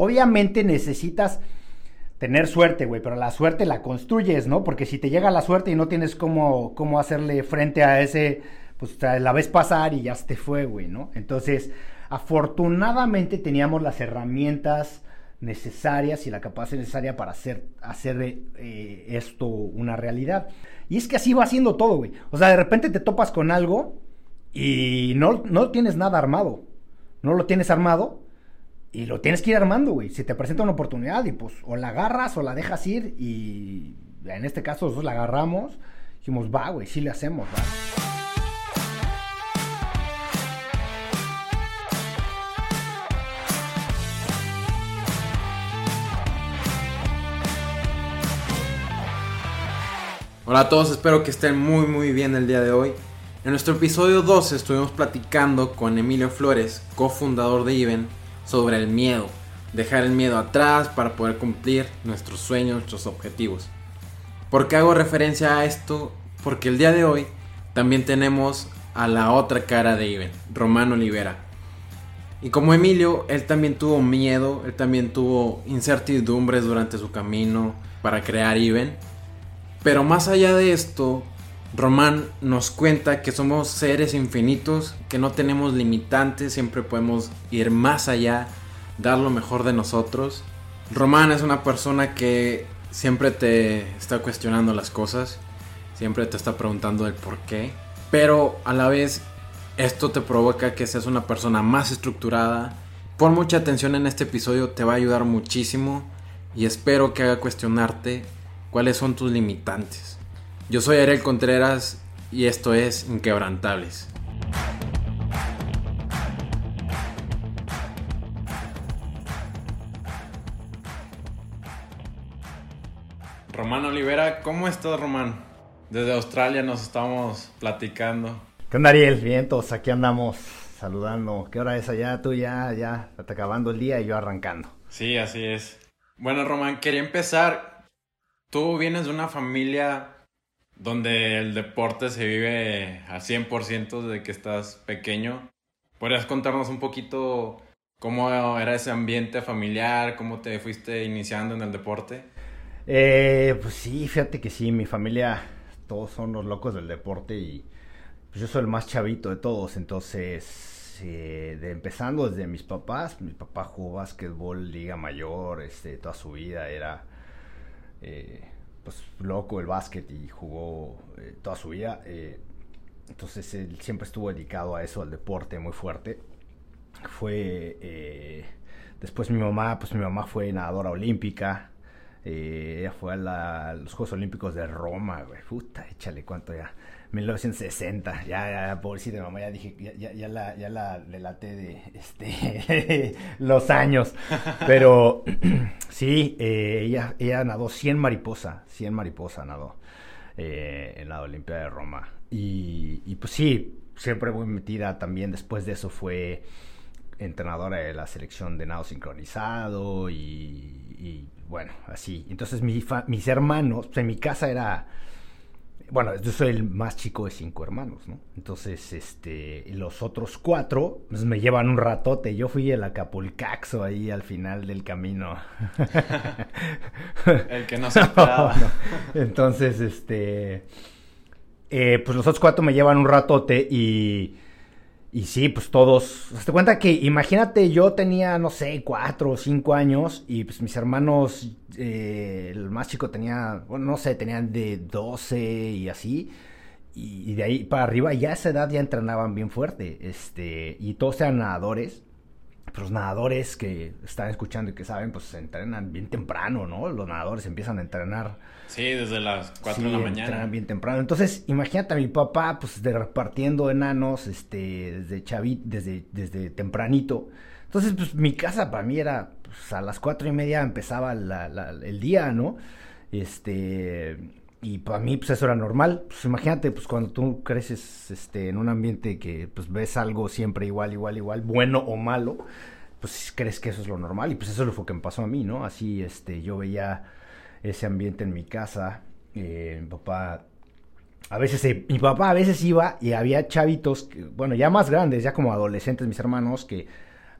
obviamente necesitas tener suerte, güey, pero la suerte la construyes, ¿no? Porque si te llega la suerte y no tienes cómo, cómo hacerle frente a ese, pues la ves pasar y ya se te fue, güey, ¿no? Entonces, afortunadamente teníamos las herramientas necesarias y la capacidad necesaria para hacer, hacer eh, esto una realidad. Y es que así va haciendo todo, güey. O sea, de repente te topas con algo y no, no tienes nada armado. No lo tienes armado y lo tienes que ir armando, güey. Si te presenta una oportunidad y pues o la agarras o la dejas ir y en este caso nosotros la agarramos. Dijimos, va, güey, sí le hacemos, va. Hola a todos, espero que estén muy muy bien el día de hoy. En nuestro episodio 12 estuvimos platicando con Emilio Flores, cofundador de Even, sobre el miedo. Dejar el miedo atrás para poder cumplir nuestros sueños, nuestros objetivos. ¿Por qué hago referencia a esto? Porque el día de hoy también tenemos a la otra cara de Even, Romano Olivera. Y como Emilio, él también tuvo miedo, él también tuvo incertidumbres durante su camino para crear Even. Pero más allá de esto, Román nos cuenta que somos seres infinitos, que no tenemos limitantes, siempre podemos ir más allá, dar lo mejor de nosotros. Román es una persona que siempre te está cuestionando las cosas, siempre te está preguntando el por qué, pero a la vez esto te provoca que seas una persona más estructurada. Pon mucha atención en este episodio, te va a ayudar muchísimo y espero que haga cuestionarte cuáles son tus limitantes. Yo soy Ariel Contreras y esto es Inquebrantables. Román Olivera, ¿cómo estás Román? Desde Australia nos estamos platicando. ¿Qué onda Ariel? Bien, todos aquí andamos saludando. ¿Qué hora es allá? Tú ya, ya, está acabando el día y yo arrancando. Sí, así es. Bueno Román, quería empezar. Tú vienes de una familia donde el deporte se vive a 100% desde que estás pequeño. ¿Podrías contarnos un poquito cómo era ese ambiente familiar, cómo te fuiste iniciando en el deporte? Eh, pues sí, fíjate que sí, mi familia, todos son los locos del deporte y pues yo soy el más chavito de todos, entonces, eh, de, empezando desde mis papás, mi papá jugó básquetbol, liga mayor, este, toda su vida era... Eh, pues loco el básquet y jugó eh, toda su vida. Eh, entonces él siempre estuvo dedicado a eso, al deporte muy fuerte. Fue eh, después mi mamá, pues mi mamá fue nadadora olímpica. ella fue a, los Juegos Olímpicos de Roma, güey. Puta, échale cuánto ya. 1960, ya, ya, pobrecita mamá, ya dije, ya, ya, la, ya la delaté de este, los años. Pero sí, eh, ella, ella nadó 100 mariposa, 100 mariposa nadó eh, en la Olimpiada de Roma. Y, pues sí, siempre muy metida también. Después de eso fue entrenadora de la selección de nado sincronizado y, y bueno, así. Entonces mi mis hermanos, pues en mi casa era bueno, yo soy el más chico de cinco hermanos, ¿no? Entonces, este, los otros cuatro pues, me llevan un ratote. Yo fui el acapulcaxo ahí al final del camino. el que no se esperaba. Entonces, este, eh, pues los otros cuatro me llevan un ratote y y sí, pues todos. Te cuenta que, imagínate, yo tenía, no sé, cuatro o cinco años y pues mis hermanos, eh, el más chico tenía, bueno, no sé, tenían de 12 y así. Y, de ahí para arriba, ya a esa edad ya entrenaban bien fuerte. Este, y todos eran nadadores. Los nadadores que están escuchando y que saben, pues se entrenan bien temprano, ¿no? Los nadadores empiezan a entrenar Sí, desde las 4 de la mañana. bien temprano. Entonces, imagínate a mi papá, pues, de repartiendo enanos, este, desde chavit, desde, desde tempranito. Entonces, pues, mi casa para mí era, pues, a las cuatro y media empezaba el día, ¿no? Este, y para mí, pues, eso era normal. Pues, imagínate, pues, cuando tú creces, este, en un ambiente que, pues, ves algo siempre igual, igual, igual, bueno o malo, pues, crees que eso es lo normal. Y, pues, eso es lo que me pasó a mí, ¿no? Así, este, yo veía ese ambiente en mi casa. Eh, mi papá, a veces, eh, mi papá a veces iba y había chavitos, bueno, ya más grandes, ya como adolescentes, mis hermanos, que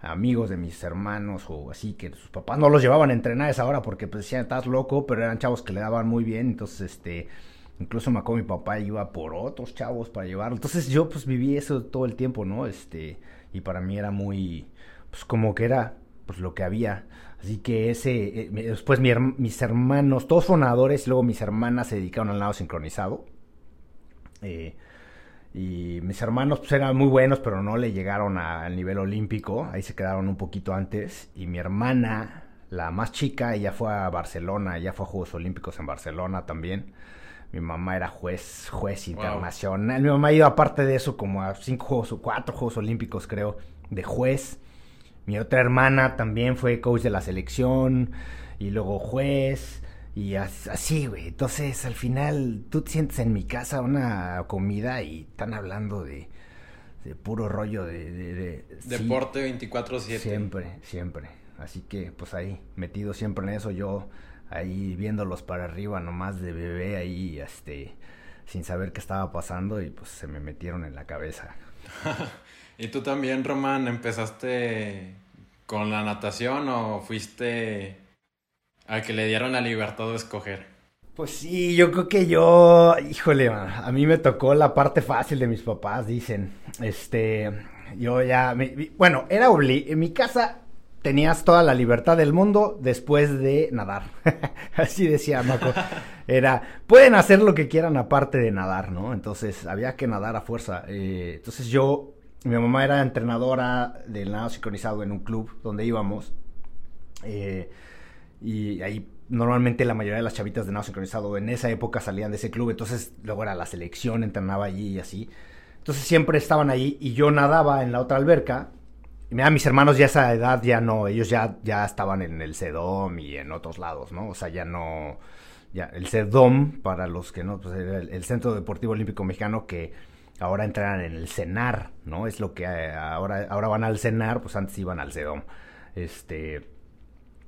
amigos de mis hermanos o así que sus papás no los llevaban a entrenar a esa hora porque pues decían estás loco, pero eran chavos que le daban muy bien, entonces este incluso me acuerdo mi papá iba por otros chavos para llevarlo. Entonces yo pues viví eso todo el tiempo, ¿no? Este y para mí era muy pues como que era pues lo que había. Así que ese eh, después mis hermanos, todos fonadores, y luego mis hermanas se dedicaron al lado sincronizado. Eh, y mis hermanos pues, eran muy buenos, pero no le llegaron al nivel olímpico. Ahí se quedaron un poquito antes. Y mi hermana, la más chica, ella fue a Barcelona, ella fue a Juegos Olímpicos en Barcelona también. Mi mamá era juez, juez internacional. Mi mamá ha ido aparte de eso como a cinco juegos o cuatro Juegos Olímpicos, creo, de juez. Mi otra hermana también fue coach de la selección y luego juez. Y así, güey. Entonces, al final, tú te sientes en mi casa una comida y están hablando de, de puro rollo de... de, Deporte 24-7. Siempre, siempre. Así que, pues ahí, metido siempre en eso, yo ahí viéndolos para arriba, nomás de bebé ahí, este, sin saber qué estaba pasando y pues se me metieron en la cabeza. ¿Y tú también, Román, empezaste con la natación o fuiste a que le dieron la libertad de escoger. Pues sí, yo creo que yo, híjole, a mí me tocó la parte fácil de mis papás, dicen. Este, yo ya, bueno, era obli en mi casa tenías toda la libertad del mundo después de nadar. Así decía Marco. Era, pueden hacer lo que quieran aparte de nadar, ¿no? Entonces había que nadar a fuerza. Eh, entonces yo, mi mamá era entrenadora del nado sincronizado en un club donde íbamos. Eh, y ahí normalmente la mayoría de las chavitas de nado sincronizado en esa época salían de ese club, entonces luego era la selección, entrenaba allí y así. Entonces siempre estaban ahí y yo nadaba en la otra alberca. Y mira, mis hermanos ya a esa edad ya no, ellos ya, ya estaban en el CEDOM y en otros lados, ¿no? O sea, ya no, ya, el CEDOM, para los que no, pues era el, Centro Deportivo Olímpico Mexicano que ahora entrenan en el CENAR, ¿no? Es lo que eh, ahora, ahora van al CENAR, pues antes iban al CEDOM. Este,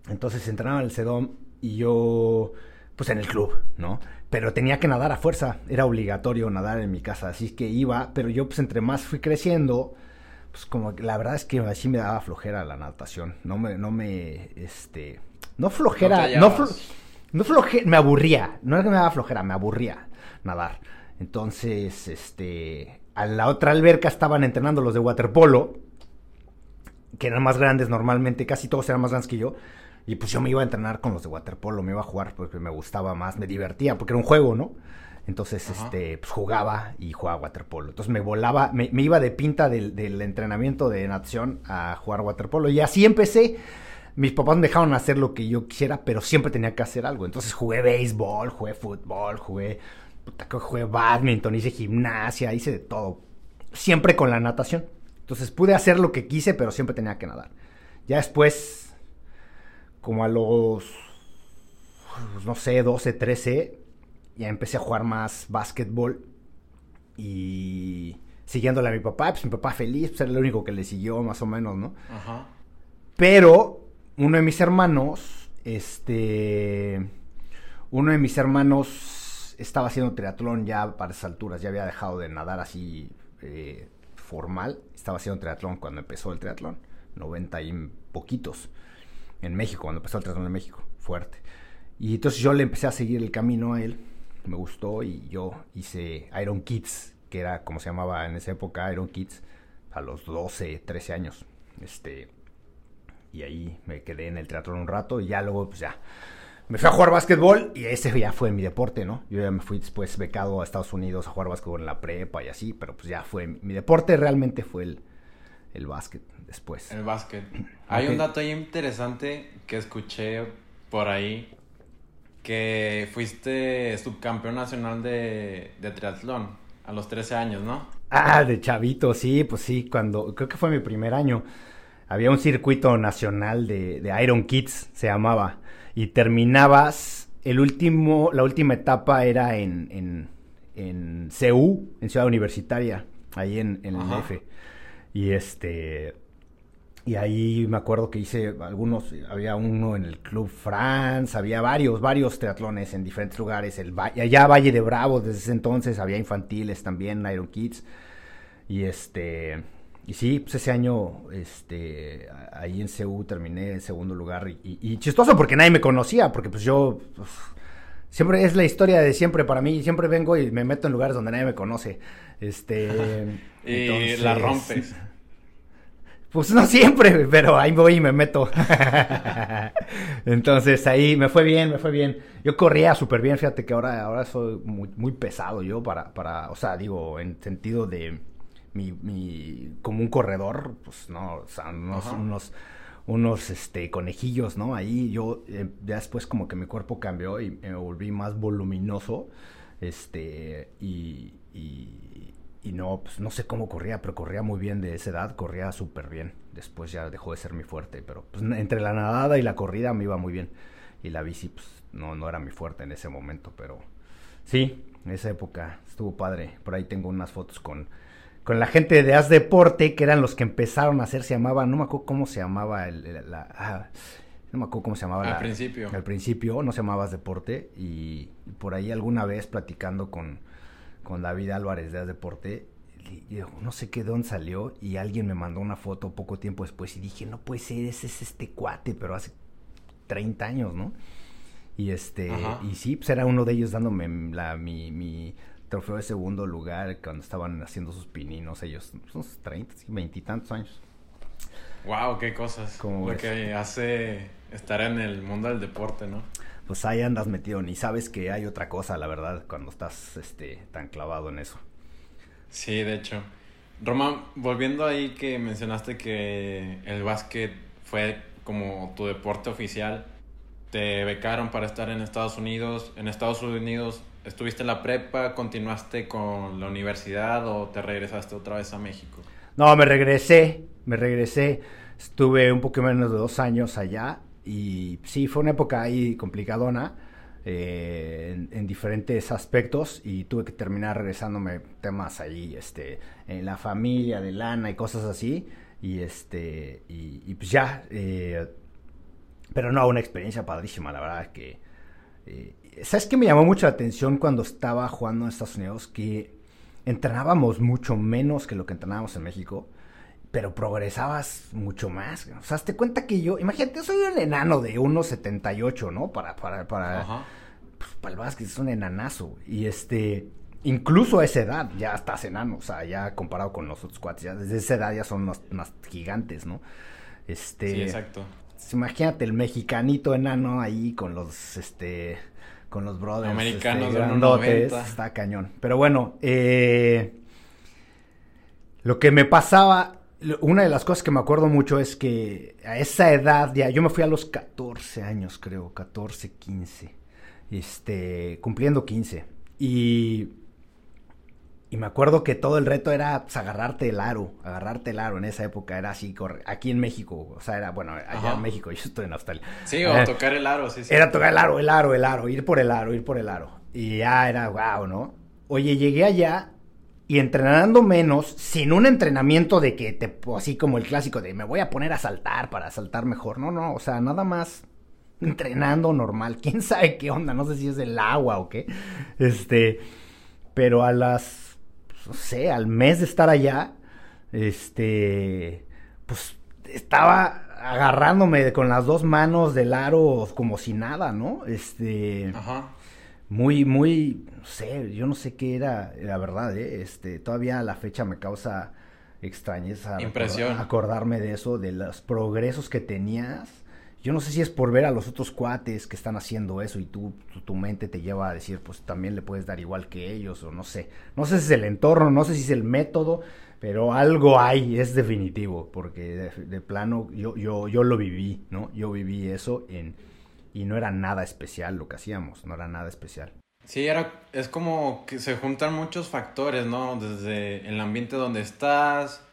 entonces entrenaba en el Sedom y yo, pues en el club, ¿no? Pero tenía que nadar a fuerza, era obligatorio nadar en mi casa, así que iba, pero yo pues entre más fui creciendo, pues como la verdad es que así me daba flojera la natación, no me, no me, este, no flojera, no, no, flojera, me aburría, no era que me daba flojera, me aburría nadar. Entonces, este, a la otra alberca estaban entrenando los de waterpolo, que eran más grandes normalmente, casi todos eran más grandes que yo. Y pues yo me iba a entrenar con los de waterpolo, me iba a jugar porque me gustaba más, me divertía, porque era un juego, ¿no? Entonces, este, pues jugaba y jugaba waterpolo. Entonces me volaba, me, iba de pinta del, entrenamiento de natación a jugar waterpolo. Y así empecé. Mis papás me dejaron hacer lo que yo quisiera, pero siempre tenía que hacer algo. Entonces jugué béisbol, jugué fútbol, jugué, jugué badminton, hice gimnasia, hice de todo. Siempre con la natación. Entonces pude hacer lo que quise, pero siempre tenía que nadar. Ya después como a los, pues, no sé, 12, 13, ya empecé a jugar más básquetbol y siguiéndole a mi papá, pues mi papá feliz, pues era el único que le siguió más o menos, ¿no? Ajá. Pero uno de mis hermanos, este, uno de mis hermanos estaba haciendo triatlón ya para esas alturas, ya había dejado de nadar así eh, formal, estaba haciendo triatlón cuando empezó el triatlón, 90 y poquitos en México, cuando empezó el triatlón en México, fuerte. Y entonces yo le empecé a seguir el camino a él, me gustó y yo hice Iron Kids, que era como se llamaba en esa época Iron Kids, a los 12, 13 años. Este, y ahí me quedé en el teatro un rato y ya luego pues ya me fui a jugar básquetbol y ese ya fue mi deporte, ¿no? Yo ya me fui después becado a Estados Unidos a jugar básquetbol en la prepa y así, pero pues ya fue mi deporte realmente fue el, el básquet después. El básquet. Hay un dato ahí interesante que escuché por ahí, que fuiste subcampeón nacional de, de triatlón a los 13 años, ¿no? Ah, de chavito, sí, pues sí, cuando, creo que fue mi primer año. Había un circuito nacional de, de Iron Kids, se llamaba, y terminabas, el último, la última etapa era en, en, en CU, en Ciudad Universitaria, ahí en, en el DF. Y este, y ahí me acuerdo que hice algunos, había uno en el Club France, había varios, varios triatlones en diferentes lugares. El, allá Valle de Bravo, desde ese entonces había infantiles también, Iron Kids. Y este, y sí, pues ese año, este, ahí en CU terminé en segundo lugar y, y, chistoso porque nadie me conocía, porque pues yo, pues, siempre es la historia de siempre para mí, siempre vengo y me meto en lugares donde nadie me conoce, este. y la rompes. Pues no siempre, pero ahí voy y me meto. Entonces ahí me fue bien, me fue bien. Yo corría súper bien, fíjate que ahora, ahora soy muy, muy pesado yo para, para, o sea, digo, en sentido de mi, mi, como un corredor, pues no, o sea, unos, unos, unos, este, conejillos, ¿no? Ahí yo, eh, ya después como que mi cuerpo cambió y me volví más voluminoso, este, y, y, no, pues no sé cómo corría, pero corría muy bien de esa edad, corría súper bien. Después ya dejó de ser mi fuerte, pero pues, entre la nadada y la corrida me iba muy bien. Y la bici, pues no, no era mi fuerte en ese momento, pero sí, en esa época estuvo padre. Por ahí tengo unas fotos con con la gente de As Deporte, que eran los que empezaron a hacer, se llamaba, no me acuerdo cómo se llamaba, el, la, ah, no me acuerdo cómo se llamaba. Al principio. Al principio, no se llamaba As Deporte, y, por ahí alguna vez platicando con, con David Álvarez de As Deporte, no sé qué dónde salió, y alguien me mandó una foto poco tiempo después, y dije, no puede ser, ese es este cuate, pero hace 30 años, ¿no? Y este, y sí, pues era uno de ellos dándome la, mi, mi trofeo de segundo lugar cuando estaban haciendo sus pininos, ellos, unos 30, veintitantos años. Wow, qué cosas. Como Lo que hace estar en el mundo del deporte, ¿no? Pues ahí andas metido, ni sabes que hay otra cosa, la verdad, cuando estás este, tan clavado en eso. Sí, de hecho. Román, volviendo ahí que mencionaste que el básquet fue como tu deporte oficial, te becaron para estar en Estados Unidos. En Estados Unidos ¿Estuviste en la prepa, continuaste con la universidad o te regresaste otra vez a México? No, me regresé, me regresé. Estuve un poco menos de dos años allá y sí, fue una época ahí complicadona eh, en, diferentes aspectos y tuve que terminar regresándome temas ahí, este, en la familia, de lana y cosas así. Y este, y, pues ya, eh, pero no, una experiencia padrísima, la verdad que... Eh, ¿Sabes qué me llamó mucho la atención cuando estaba jugando en Estados Unidos? Que entrenábamos mucho menos que lo que entrenábamos en México, pero progresabas mucho más. O sea, te cuenta que yo, imagínate, soy un enano de 1,78, ¿no? Para, para, para, pues, para el básquet es un enanazo. Y este, incluso a esa edad ya estás enano, o sea, ya comparado con los otros cuates, ya desde esa edad ya son más, más gigantes, ¿no? Este, sí, exacto. Pues, imagínate el mexicanito enano ahí con los, este, con los brothers. Americanos este, Está cañón. Pero bueno, eh, lo que me pasaba, una de las cosas que me acuerdo mucho es que a esa edad, ya, yo me fui a los 14 años, creo, 14, 15, este, cumpliendo 15. Y y me acuerdo que todo el reto era pues, agarrarte el aro, agarrarte el aro en esa época, era así, aquí en México, o sea, era, bueno, allá en México, yo estoy en Australia. Sí, o eh, tocar el aro, sí, sí. Era tocar el aro, el aro, el aro, ir por el aro, ir por el aro. Y ya era, wow, ¿no? Oye, llegué allá y entrenando menos, sin un entrenamiento de que te, así como el clásico de me voy a poner a saltar para saltar mejor, no, no, o sea, nada más entrenando normal, quién sabe qué onda, no sé si es el agua o qué, este, pero a las no sé, al mes de estar allá, este, pues estaba agarrándome con las dos manos del aro como si nada, ¿no? Este, Ajá. muy, muy, no sé, yo no sé qué era, la verdad, ¿eh? Este, todavía a la fecha me causa extrañeza. Impresión. acordarme de eso, de los progresos que tenías yo no sé si es por ver a los otros cuates que están haciendo eso y tú, tu, mente te lleva a decir, pues también le puedes dar igual que ellos o no sé. No sé si es el entorno, no sé si es el método, pero algo hay, es definitivo, porque de, plano yo, yo, yo lo viví, ¿no? Yo viví eso en, y no era nada especial lo que hacíamos, no era nada especial. Sí, era, es como que se juntan muchos factores, ¿no? Desde el ambiente donde estás,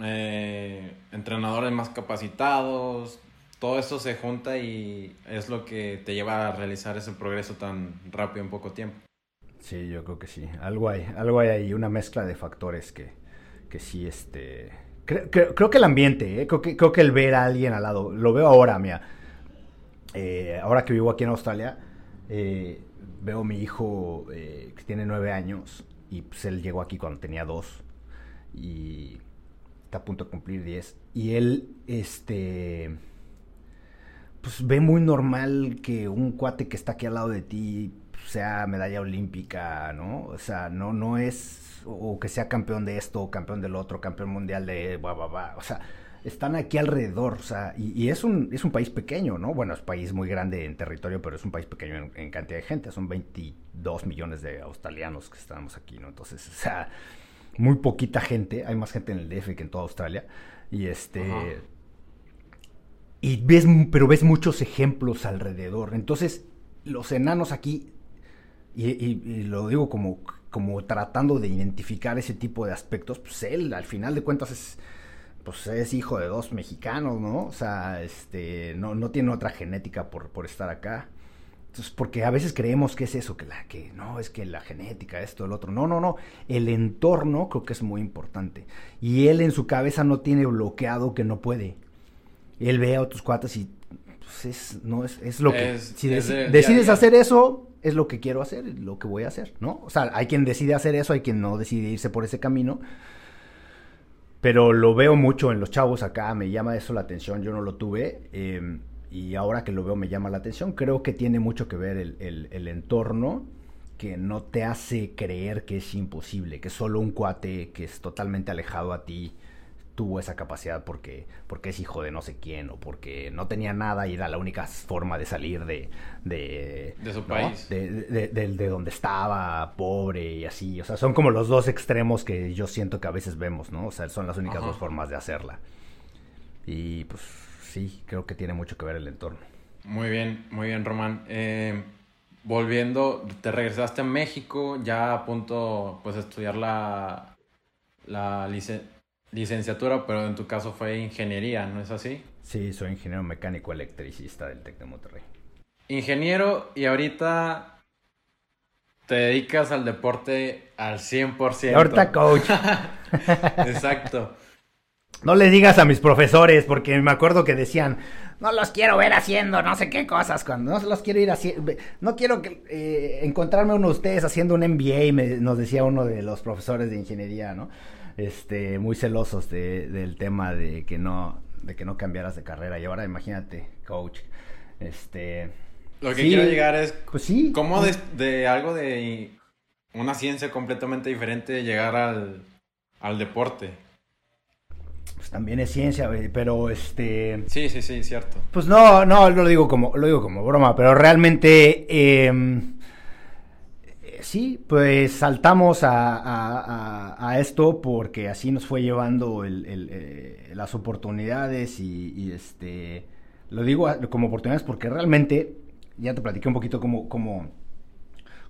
eh, entrenadores más capacitados, todo eso se junta y es lo que te lleva a realizar ese progreso tan rápido en poco tiempo. Sí, yo creo que sí. Algo hay, algo hay ahí, una mezcla de factores que, que sí, este... Creo, creo, que el ambiente, ¿eh? creo, que, creo que el ver a alguien al lado, lo veo ahora, mira, eh, ahora que vivo aquí en Australia, eh, veo a mi hijo que tiene nueve años y pues él llegó aquí cuando tenía dos y está a punto de cumplir 10. Y él, este, pues ve muy normal que un cuate que está aquí al lado de ti sea medalla olímpica, ¿no? O sea, no, no es, o que sea campeón de esto, o campeón del otro, campeón mundial de, va, va, va. O sea, están aquí alrededor, o sea, y, es, un, es un país pequeño, ¿no? Bueno, es un país muy grande en territorio, pero es un país pequeño en, cantidad de gente, son 22 millones de australianos que estamos aquí, ¿no? Entonces, o sea, muy poquita gente, hay más gente en el DF que en toda Australia, y este... Y ves, pero ves muchos ejemplos alrededor, entonces los enanos aquí, y, lo digo como, como tratando de identificar ese tipo de aspectos, pues él al final de cuentas es pues es hijo de dos mexicanos, ¿no? O sea, este, no, no tiene otra genética por, por estar acá. Entonces, porque a veces creemos que es eso, que la, que no, es que la genética, esto, el otro. No, no, no. El entorno creo que es muy importante. Y él en su cabeza no tiene bloqueado que no puede. Él ve a otros cuates y pues es, no, es, es lo que. si decides hacer eso, es lo que quiero hacer, lo que voy a hacer, ¿no? O sea, hay quien decide hacer eso, hay quien no decide irse por ese camino. Pero lo veo mucho en los chavos acá, me llama eso la atención, yo no lo tuve. Em, y ahora que lo veo me llama la atención. Creo que tiene mucho que ver el, el, entorno que no te hace creer que es imposible, que solo un cuate que es totalmente alejado a ti tuvo esa capacidad porque, porque es hijo de no sé quién o porque no tenía nada y era la única forma de salir de... De, su país. De, de, de, donde estaba, pobre y así. O sea, son como los dos extremos que yo siento que a veces vemos, ¿no? O sea, son las únicas dos formas de hacerla. Y pues sí, creo que tiene mucho que ver el entorno. Muy bien, muy bien, Román. Eh, volviendo, te regresaste a México, ya a punto pues estudiar la, la licenciatura, pero en tu caso fue ingeniería, ¿no es así? Sí, soy ingeniero mecánico electricista del TEC de Monterrey. Ingeniero y ahorita te dedicas al deporte al 100%. Ahorita coach. Exacto. No le digas a mis profesores, porque me acuerdo que decían, no los quiero ver haciendo no sé qué cosas, cuando no los quiero ir haciendo, no quiero que, eh, encontrarme uno de ustedes haciendo un MBA, me, nos decía uno de los profesores de ingeniería, ¿no? Este, muy celosos del tema de que no, de que no cambiaras de carrera. Y ahora imagínate, coach, este... Lo que quiero llegar es, pues sí, cómo de, de algo de una ciencia completamente diferente llegar al, al deporte pues también es ciencia, pero este... Sí, sí, sí, cierto. Pues no, no, lo digo como, lo digo como broma, pero realmente... Em, sí, pues saltamos a, esto porque así nos fue llevando eh, las oportunidades y, este... Lo digo como oportunidades porque realmente, ya te platiqué un poquito cómo, cómo,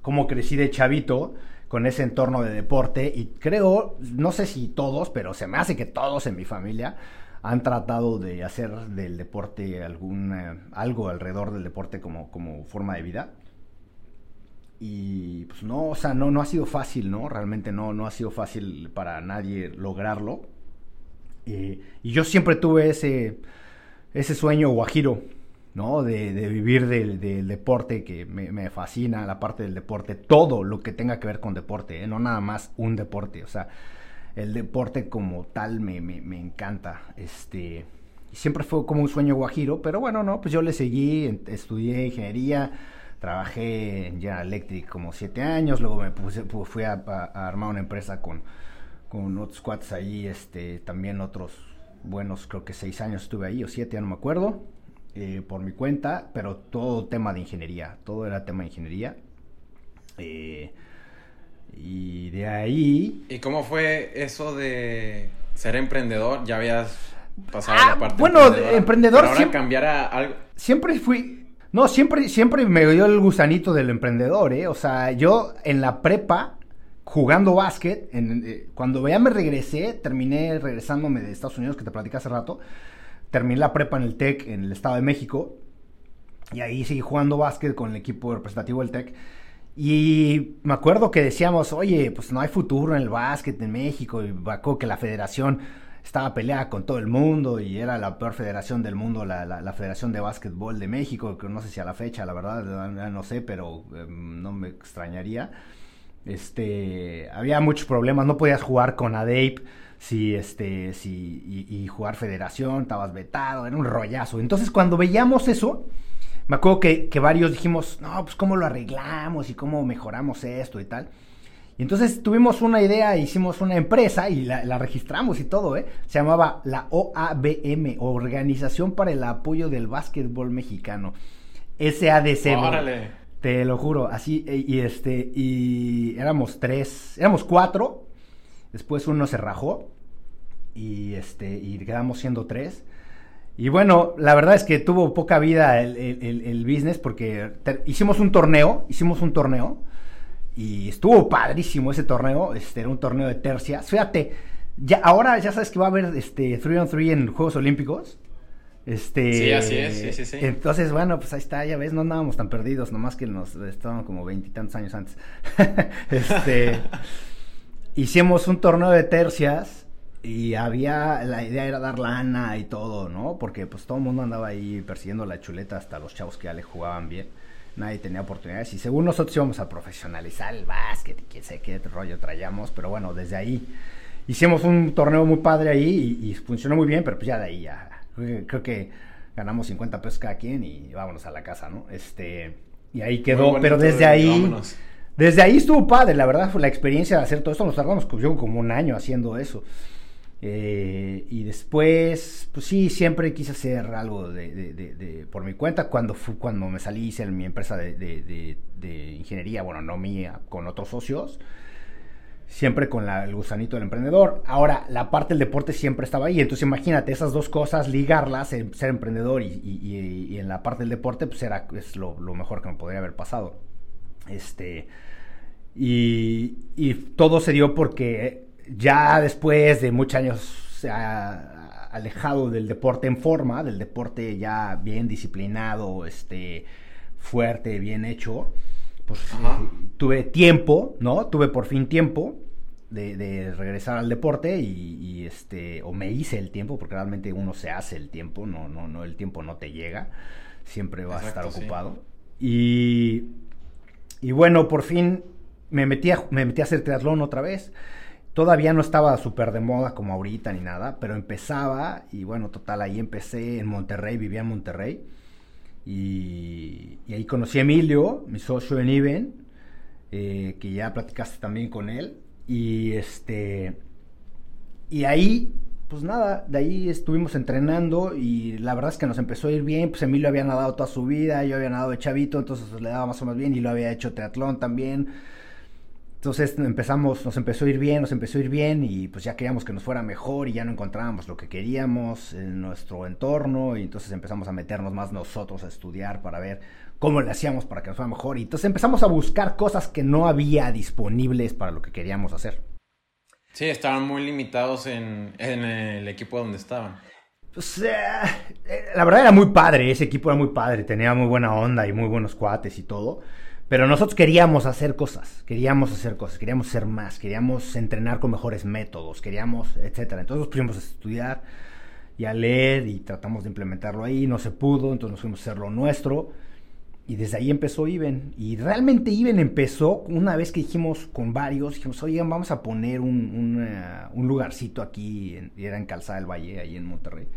cómo crecí de chavito con ese entorno de deporte y creo, no sé si todos, pero se me hace que todos en mi familia han tratado de hacer del deporte algún, eh, algo alrededor del deporte como, como forma de vida. Y pues no, o sea, no, no ha sido fácil, ¿no? Realmente no, no ha sido fácil para nadie lograrlo. y yo siempre tuve ese, ese sueño guajiro ¿no? De, vivir del, deporte que me, fascina, la parte del deporte, todo lo que tenga que ver con deporte, ¿eh? no nada más un deporte, o sea, el deporte como tal me, me, encanta, este, siempre fue como un sueño guajiro, pero bueno, no, pues yo le seguí, estudié ingeniería, trabajé en General Electric como siete años, luego me puse, fui a, armar una empresa con, con otros cuates ahí, este, también otros buenos, creo que seis años estuve ahí, o siete, ya no me acuerdo, eh, por mi cuenta, pero todo tema de ingeniería, todo era tema de ingeniería. Eh, y de ahí... ¿Y cómo fue eso de ser emprendedor? Ya habías pasado la ah, parte Bueno, emprendedor... ahora siempre, cambiar a algo... Siempre fui... No, siempre, siempre me dio el gusanito del emprendedor, ¿eh? O sea, yo en la prepa, jugando básquet, en, eh, cuando ya me regresé, terminé regresándome de Estados Unidos, que te platicé hace rato, terminé la prepa en el TEC, en el Estado de México, y ahí seguí jugando básquet con el equipo representativo del TEC. Y me acuerdo que decíamos, oye, pues no hay futuro en el básquet en México, y acuerdo que la federación estaba peleada con todo el mundo y era la peor federación del mundo, la, la, Federación de Básquetbol de México, que no sé si a la fecha, la verdad, no sé, pero em, no me extrañaría. Este, había muchos problemas, no podías jugar con ADAPE si este si y, jugar federación, estabas vetado, era un rollazo. Entonces, cuando veíamos eso, me acuerdo que, que varios dijimos, "No, pues cómo lo arreglamos y cómo mejoramos esto y tal." Y entonces tuvimos una idea, hicimos una empresa y la, registramos y todo, ¿eh? Se llamaba la OABM, Organización para el Apoyo del Básquetbol Mexicano. SADC. Órale. Te lo juro, así, e, y este, y éramos tres, éramos cuatro, después uno se rajó, y este, y quedamos siendo tres. Y bueno, la verdad es que tuvo poca vida el, el business porque hicimos un torneo, hicimos un torneo, y estuvo padrísimo ese torneo, este era un torneo de tercias. Fíjate, ya ahora ya sabes que va a haber este 3 on 3 en Juegos Olímpicos. Este, sí, así es, sí, sí, sí. Entonces, bueno, pues ahí está, ya ves, no andábamos tan perdidos, nomás que nos estaban como veintitantos años antes. este, hicimos un torneo de tercias y había, la idea era dar lana y todo, ¿no? Porque pues todo el mundo andaba ahí persiguiendo la chuleta hasta los chavos que ya le jugaban bien nadie tenía oportunidades y según nosotros íbamos a profesionalizar el básquet y quién sé qué rollo traíamos, pero bueno, desde ahí hicimos un torneo muy padre ahí y, funcionó muy bien, pero pues ya de ahí ya creo que ganamos 50 pesos cada quien y vámonos a la casa, ¿no? Este, y ahí quedó, pero desde ahí desde ahí estuvo padre, la verdad fue la experiencia de hacer todo esto, nos tardamos pues, yo como un año haciendo eso. Eh, y después, pues sí, siempre quise hacer algo de, por mi cuenta. Cuando, cuando me salí, hice mi empresa de, ingeniería, bueno, no mía, con otros socios. Siempre con el gusanito del emprendedor. Ahora, la parte del deporte siempre estaba ahí. Entonces, imagínate esas dos cosas, ligarlas, ser emprendedor y, en la parte del deporte, pues era es lo, mejor que me podría haber pasado. Este. Y todo se dio porque ya después de muchos años se ha alejado del deporte en forma, del deporte ya bien disciplinado, este, fuerte, bien hecho, pues tuve tiempo, ¿no? Tuve por fin tiempo de, regresar al deporte y, este, o me hice el tiempo, porque realmente uno se hace el tiempo, no, no, no, el tiempo no te llega, siempre vas a estar ocupado. Y, y bueno, por fin me metí, me metí a hacer triatlón otra vez. Todavía no estaba súper de moda como ahorita ni nada, pero empezaba y bueno, total, ahí empecé en Monterrey, vivía en Monterrey. Y, ahí conocí a Emilio, mi socio en Iben, eh, que ya platicaste también con él. Y este. Y ahí, pues nada, de ahí estuvimos entrenando y la verdad es que nos empezó a ir bien. Pues Emilio había nadado toda su vida, yo había nadado de chavito, entonces le daba más o menos bien y lo había hecho triatlón también. Entonces empezamos, nos empezó a ir bien, nos empezó a ir bien y pues ya queríamos que nos fuera mejor y ya no encontrábamos lo que queríamos en nuestro entorno y entonces empezamos a meternos más nosotros a estudiar para ver cómo le hacíamos para que nos fuera mejor y entonces empezamos a buscar cosas que no había disponibles para lo que queríamos hacer. Sí, estaban muy limitados en, el equipo donde estaban. Pues, eh, la verdad era muy padre, ese equipo era muy padre, tenía muy buena onda y muy buenos cuates y todo. Pero nosotros queríamos hacer cosas, queríamos hacer cosas, queríamos ser más, queríamos entrenar con mejores métodos, queríamos, etcétera. Entonces nos pusimos a estudiar y a leer y tratamos de implementarlo ahí, no se pudo, entonces nos fuimos a hacer lo nuestro. Y desde ahí empezó Iben. Y realmente Iben empezó una vez que dijimos con varios, dijimos, oigan, vamos a poner un, un lugarcito aquí, en, era en Calzada del Valle, ahí en Monterrey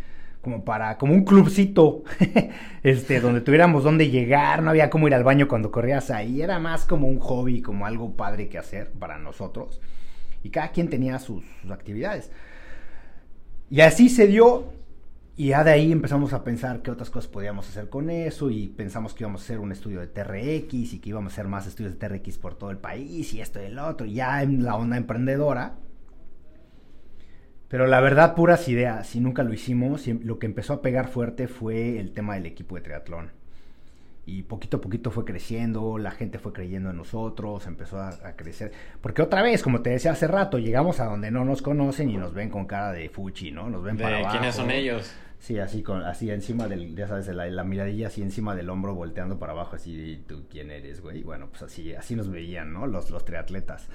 como para, como un clubcito, este, donde tuviéramos dónde llegar, no había cómo ir al baño cuando corrías ahí, era más como un hobby, como algo padre que hacer para nosotros. Y cada quien tenía sus, actividades. Y así se dio, y ya de ahí empezamos a pensar qué otras cosas podíamos hacer con eso, y pensamos que íbamos a hacer un estudio de TRX, y que íbamos a hacer más estudios de TRX por todo el país, y esto y el otro, y ya en la onda emprendedora, pero la verdad, puras ideas, y nunca lo hicimos. lo que empezó a pegar fuerte fue el tema del equipo de triatlón. Y poquito a poquito fue creciendo, la gente fue creyendo en nosotros, empezó a, crecer. Porque otra vez, como te decía hace rato, llegamos a donde no nos conocen y nos ven con cara de fuchi, ¿no? Nos ven para abajo. ¿Quiénes son ellos? Sí, así con, así encima del, ya sabes, la, miradilla así encima del hombro, volteando para abajo, así, ¿tú quién eres, güey? Bueno, pues así, así nos veían, ¿no? Los, los triatletas.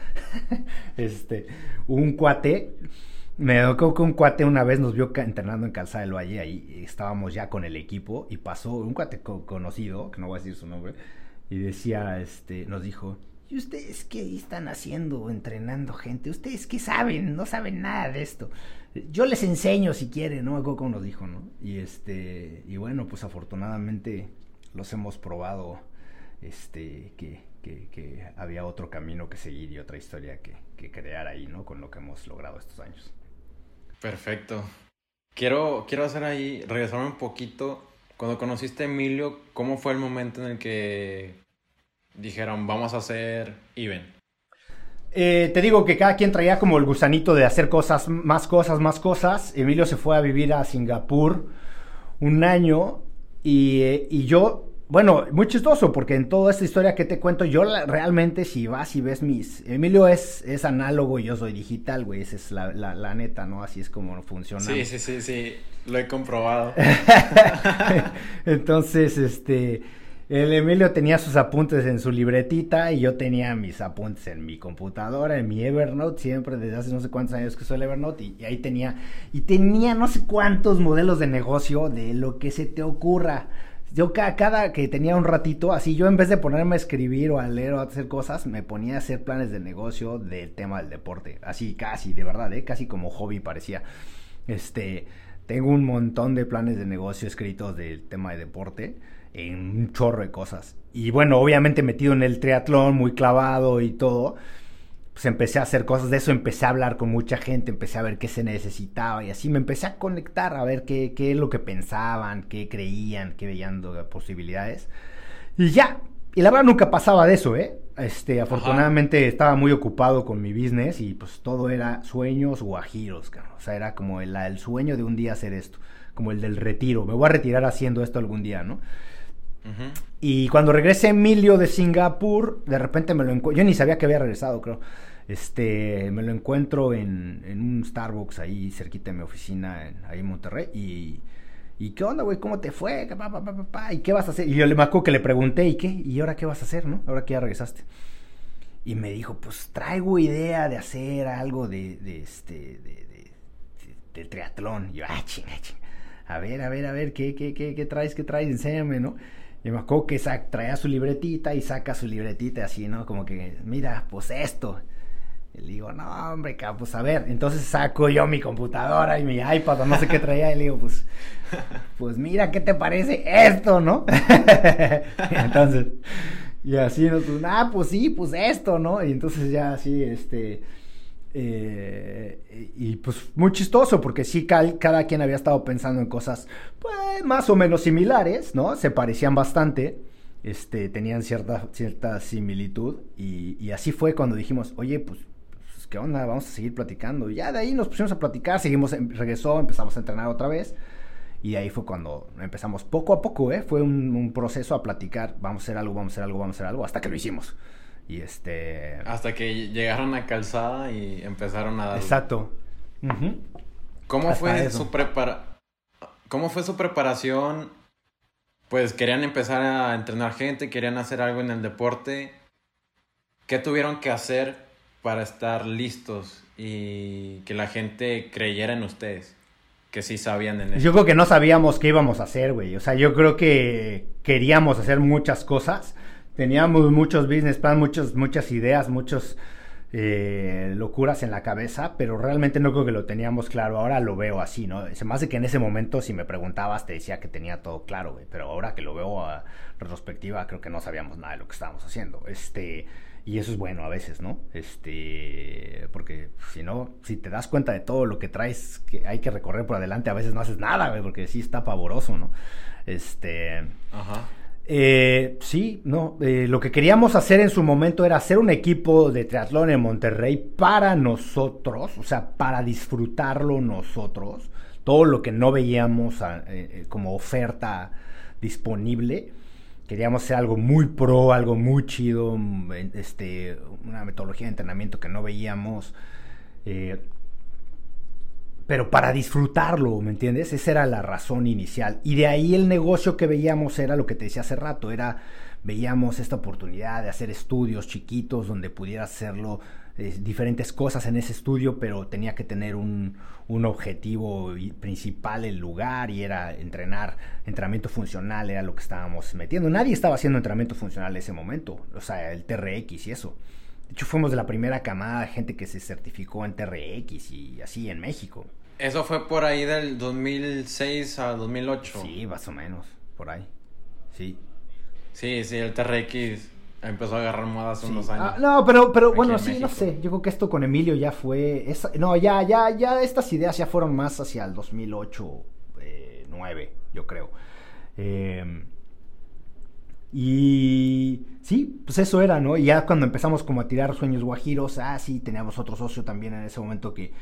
este, un cuate me tocó que un cuate una vez nos vio entrenando en Calzada del Valle, ahí estábamos ya con el equipo y pasó un cuate conocido, que no voy a decir su nombre, y decía, este, nos dijo, ¿y ustedes qué están haciendo, entrenando gente? ¿Ustedes qué saben? No saben nada de esto. Yo les enseño si quieren, ¿no? Como nos dijo, ¿no? Y este, y bueno, pues afortunadamente los hemos probado, este, que, que, había otro camino que seguir y otra historia que, que crear ahí, ¿no? Con lo que hemos logrado estos años. Perfecto. Quiero, quiero hacer ahí, regresarme un poquito. Cuando conociste a Emilio, ¿cómo fue el momento en el que dijeron, vamos a hacer Even? Eh, te digo que cada quien traía como el gusanito de hacer cosas, más cosas, más cosas. Emilio se fue a vivir a Singapur un año y, eh, y yo bueno, muy chistoso, porque en toda esta historia que te cuento, yo realmente si vas y ves mis... Emilio es, es análogo y yo soy digital, güey, esa es la, la, neta, ¿no? Así es como funciona. Sí, sí, sí, sí, lo he comprobado. Entonces, este... El Emilio tenía sus apuntes en su libretita y yo tenía mis apuntes en mi computadora, en mi Evernote, siempre desde hace no sé cuántos años que soy el Evernote y, ahí tenía, y tenía no sé cuántos modelos de negocio de lo que se te ocurra yo cada, que tenía un ratito, así yo en vez de ponerme a escribir o a leer o a hacer cosas, me ponía a hacer planes de negocio del tema del deporte. Así casi, de verdad, ¿eh? casi como hobby parecía. Este, tengo un montón de planes de negocio escritos del tema de deporte en un chorro de cosas. Y bueno, obviamente metido en el triatlón, muy clavado y todo pues empecé a hacer cosas de eso, empecé a hablar con mucha gente, empecé a ver qué se necesitaba y así me empecé a conectar, a ver qué, qué es lo que pensaban, qué creían, qué veían de posibilidades. Y ya, y la verdad nunca pasaba de eso, ¿eh? Este, afortunadamente estaba muy ocupado con mi business y pues todo era sueños guajiros, O sea, era como el, el sueño de un día hacer esto, como el del retiro. Me voy a retirar haciendo esto algún día, ¿no? Y cuando regrese Emilio de Singapur, de repente me lo encuentro. Yo ni sabía que había regresado, creo. Este, me lo encuentro en, un Starbucks ahí cerquita de mi oficina, ahí en Monterrey. Y, y ¿qué onda, güey? ¿Cómo te fue? ¿Y qué vas a hacer? Y yo le acuerdo que le pregunté, ¿y qué? ¿Y ahora qué vas a hacer, no? Ahora que ya regresaste. Y me dijo, pues traigo idea de hacer algo de, este, de, de, triatlón. Y yo, ah, chinga, A ver, a ver, a ver, ¿qué, qué, qué, qué traes? ¿Qué traes? Enséñame, ¿no? Y me acuerdo que traía su libretita y saca su libretita así, ¿no? Como que, mira, pues esto. Y le digo, no, hombre, pues a ver. Entonces saco yo mi computadora y mi iPad no sé qué traía. Y le digo, pues, pues mira, ¿qué te parece esto, no? entonces, y así, ¿no? Pues, ah, pues sí, pues esto, ¿no? Y entonces ya así, este eh, y pues muy chistoso, porque sí, cada, quien había estado pensando en cosas pues, más o menos similares, ¿no? Se parecían bastante, este, tenían cierta, cierta similitud. Y, así fue cuando dijimos, oye, pues, pues, ¿qué onda? Vamos a seguir platicando. Y ya de ahí nos pusimos a platicar, seguimos, em, regresó, empezamos a entrenar otra vez. Y ahí fue cuando empezamos poco a poco, ¿eh? Fue un, un proceso a platicar, vamos a hacer algo, vamos a hacer algo, vamos a hacer algo, hasta que lo hicimos. Y este... Hasta que llegaron a Calzada y empezaron a... Exacto. ¿Cómo fue su prepara... ¿Cómo fue su preparación? Pues querían empezar a entrenar gente, querían hacer algo en el deporte. ¿Qué tuvieron que hacer para estar listos y que la gente creyera en ustedes? Que sí sabían en eso. Yo creo que no sabíamos qué íbamos a hacer, güey. O sea, yo creo que queríamos hacer muchas cosas teníamos muchos business plan, muchos, muchas ideas, muchas eh, locuras en la cabeza, pero realmente no creo que lo teníamos claro. Ahora lo veo así, ¿no? Se me hace que en ese momento, si me preguntabas, te decía que tenía todo claro, güey. Pero ahora que lo veo a retrospectiva, creo que no sabíamos nada de lo que estábamos haciendo. Este. Y eso es bueno a veces, ¿no? Este, porque si no, si te das cuenta de todo lo que traes, que hay que recorrer por adelante, a veces no haces nada, güey, porque sí está pavoroso, ¿no? Este, Ajá. Eh, sí, no. Eh, lo que queríamos hacer en su momento era hacer un equipo de triatlón en Monterrey para nosotros, o sea, para disfrutarlo nosotros. Todo lo que no veíamos ah, eh, eh, como oferta disponible. Queríamos hacer algo muy pro, algo muy chido, mm, este, una metodología de entrenamiento que no veíamos pero para disfrutarlo, ¿me entiendes? Esa era la razón inicial. Y de ahí el negocio que veíamos era lo que te decía hace rato, era, veíamos esta oportunidad de hacer estudios chiquitos donde pudiera hacerlo eh, diferentes cosas en ese estudio, pero tenía que tener un, un objetivo principal el lugar y era entrenar, entrenamiento funcional era lo que estábamos metiendo. Nadie estaba haciendo entrenamiento funcional en ese momento, o sea, el TRX y eso. De hecho, fuimos de la primera camada de gente que se certificó en TRX y así en México. Eso fue por ahí del 2006 a 2008. Sí, más o menos, por ahí. Sí. Sí, sí, el TRX empezó a agarrar modas hace unos años. Ah, no, pero, pero bueno, sí, no sé. Yo creo que esto con Emilio ya fue. no, ya, ya, ya estas ideas ya fueron más hacia el 2008, eh, 9, yo creo. Eh, y sí, pues eso era, ¿no? Y ya cuando empezamos como a tirar sueños guajiros, ah, sí, teníamos otro socio también en ese momento que,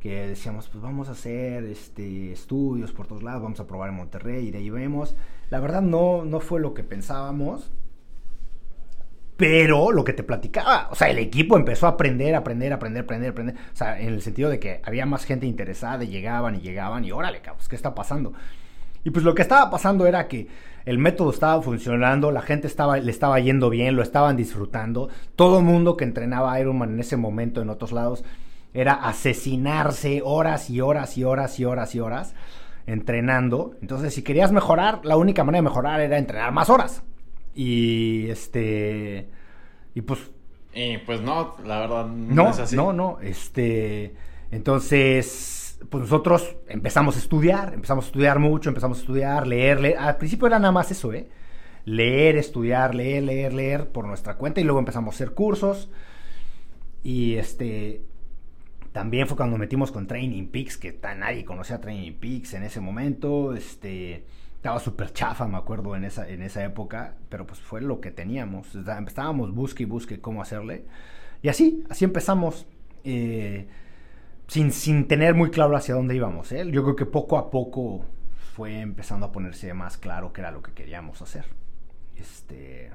que decíamos, pues vamos a hacer este, estudios por todos lados, vamos a probar en Monterrey y de ahí vemos. La verdad no, no fue lo que pensábamos, pero lo que te platicaba, o sea, el equipo empezó a aprender, aprender, aprender, aprender, aprender, o sea, en el sentido de que había más gente interesada, y llegaban y llegaban y órale, cabos, ¿qué está pasando? Y pues lo que estaba pasando era que el método estaba funcionando, la gente estaba, le estaba yendo bien, lo estaban disfrutando. Todo el mundo que entrenaba Ironman en ese momento en otros lados era asesinarse horas y horas y horas y horas y horas entrenando. Entonces, si querías mejorar, la única manera de mejorar era entrenar más horas. Y este. Y pues. Y pues no, la verdad no, no es así. No, no, este. Entonces pues nosotros empezamos a estudiar, empezamos a estudiar mucho, empezamos a estudiar, leer, Al principio era nada más eso, ¿eh? Leer, estudiar, leer, leer, leer por nuestra cuenta y luego empezamos a hacer cursos. Y este. También fue cuando metimos con Training Peaks, que nadie conocía Training Peaks en ese momento. Este. Estaba súper chafa, me acuerdo, en esa, en esa época. Pero pues fue lo que teníamos. Estábamos busque y busque cómo hacerle. Y así, así empezamos. Eh, sin, sin tener muy claro hacia dónde íbamos. ¿eh? Yo creo que poco a poco fue empezando a ponerse más claro qué era lo que queríamos hacer. Este...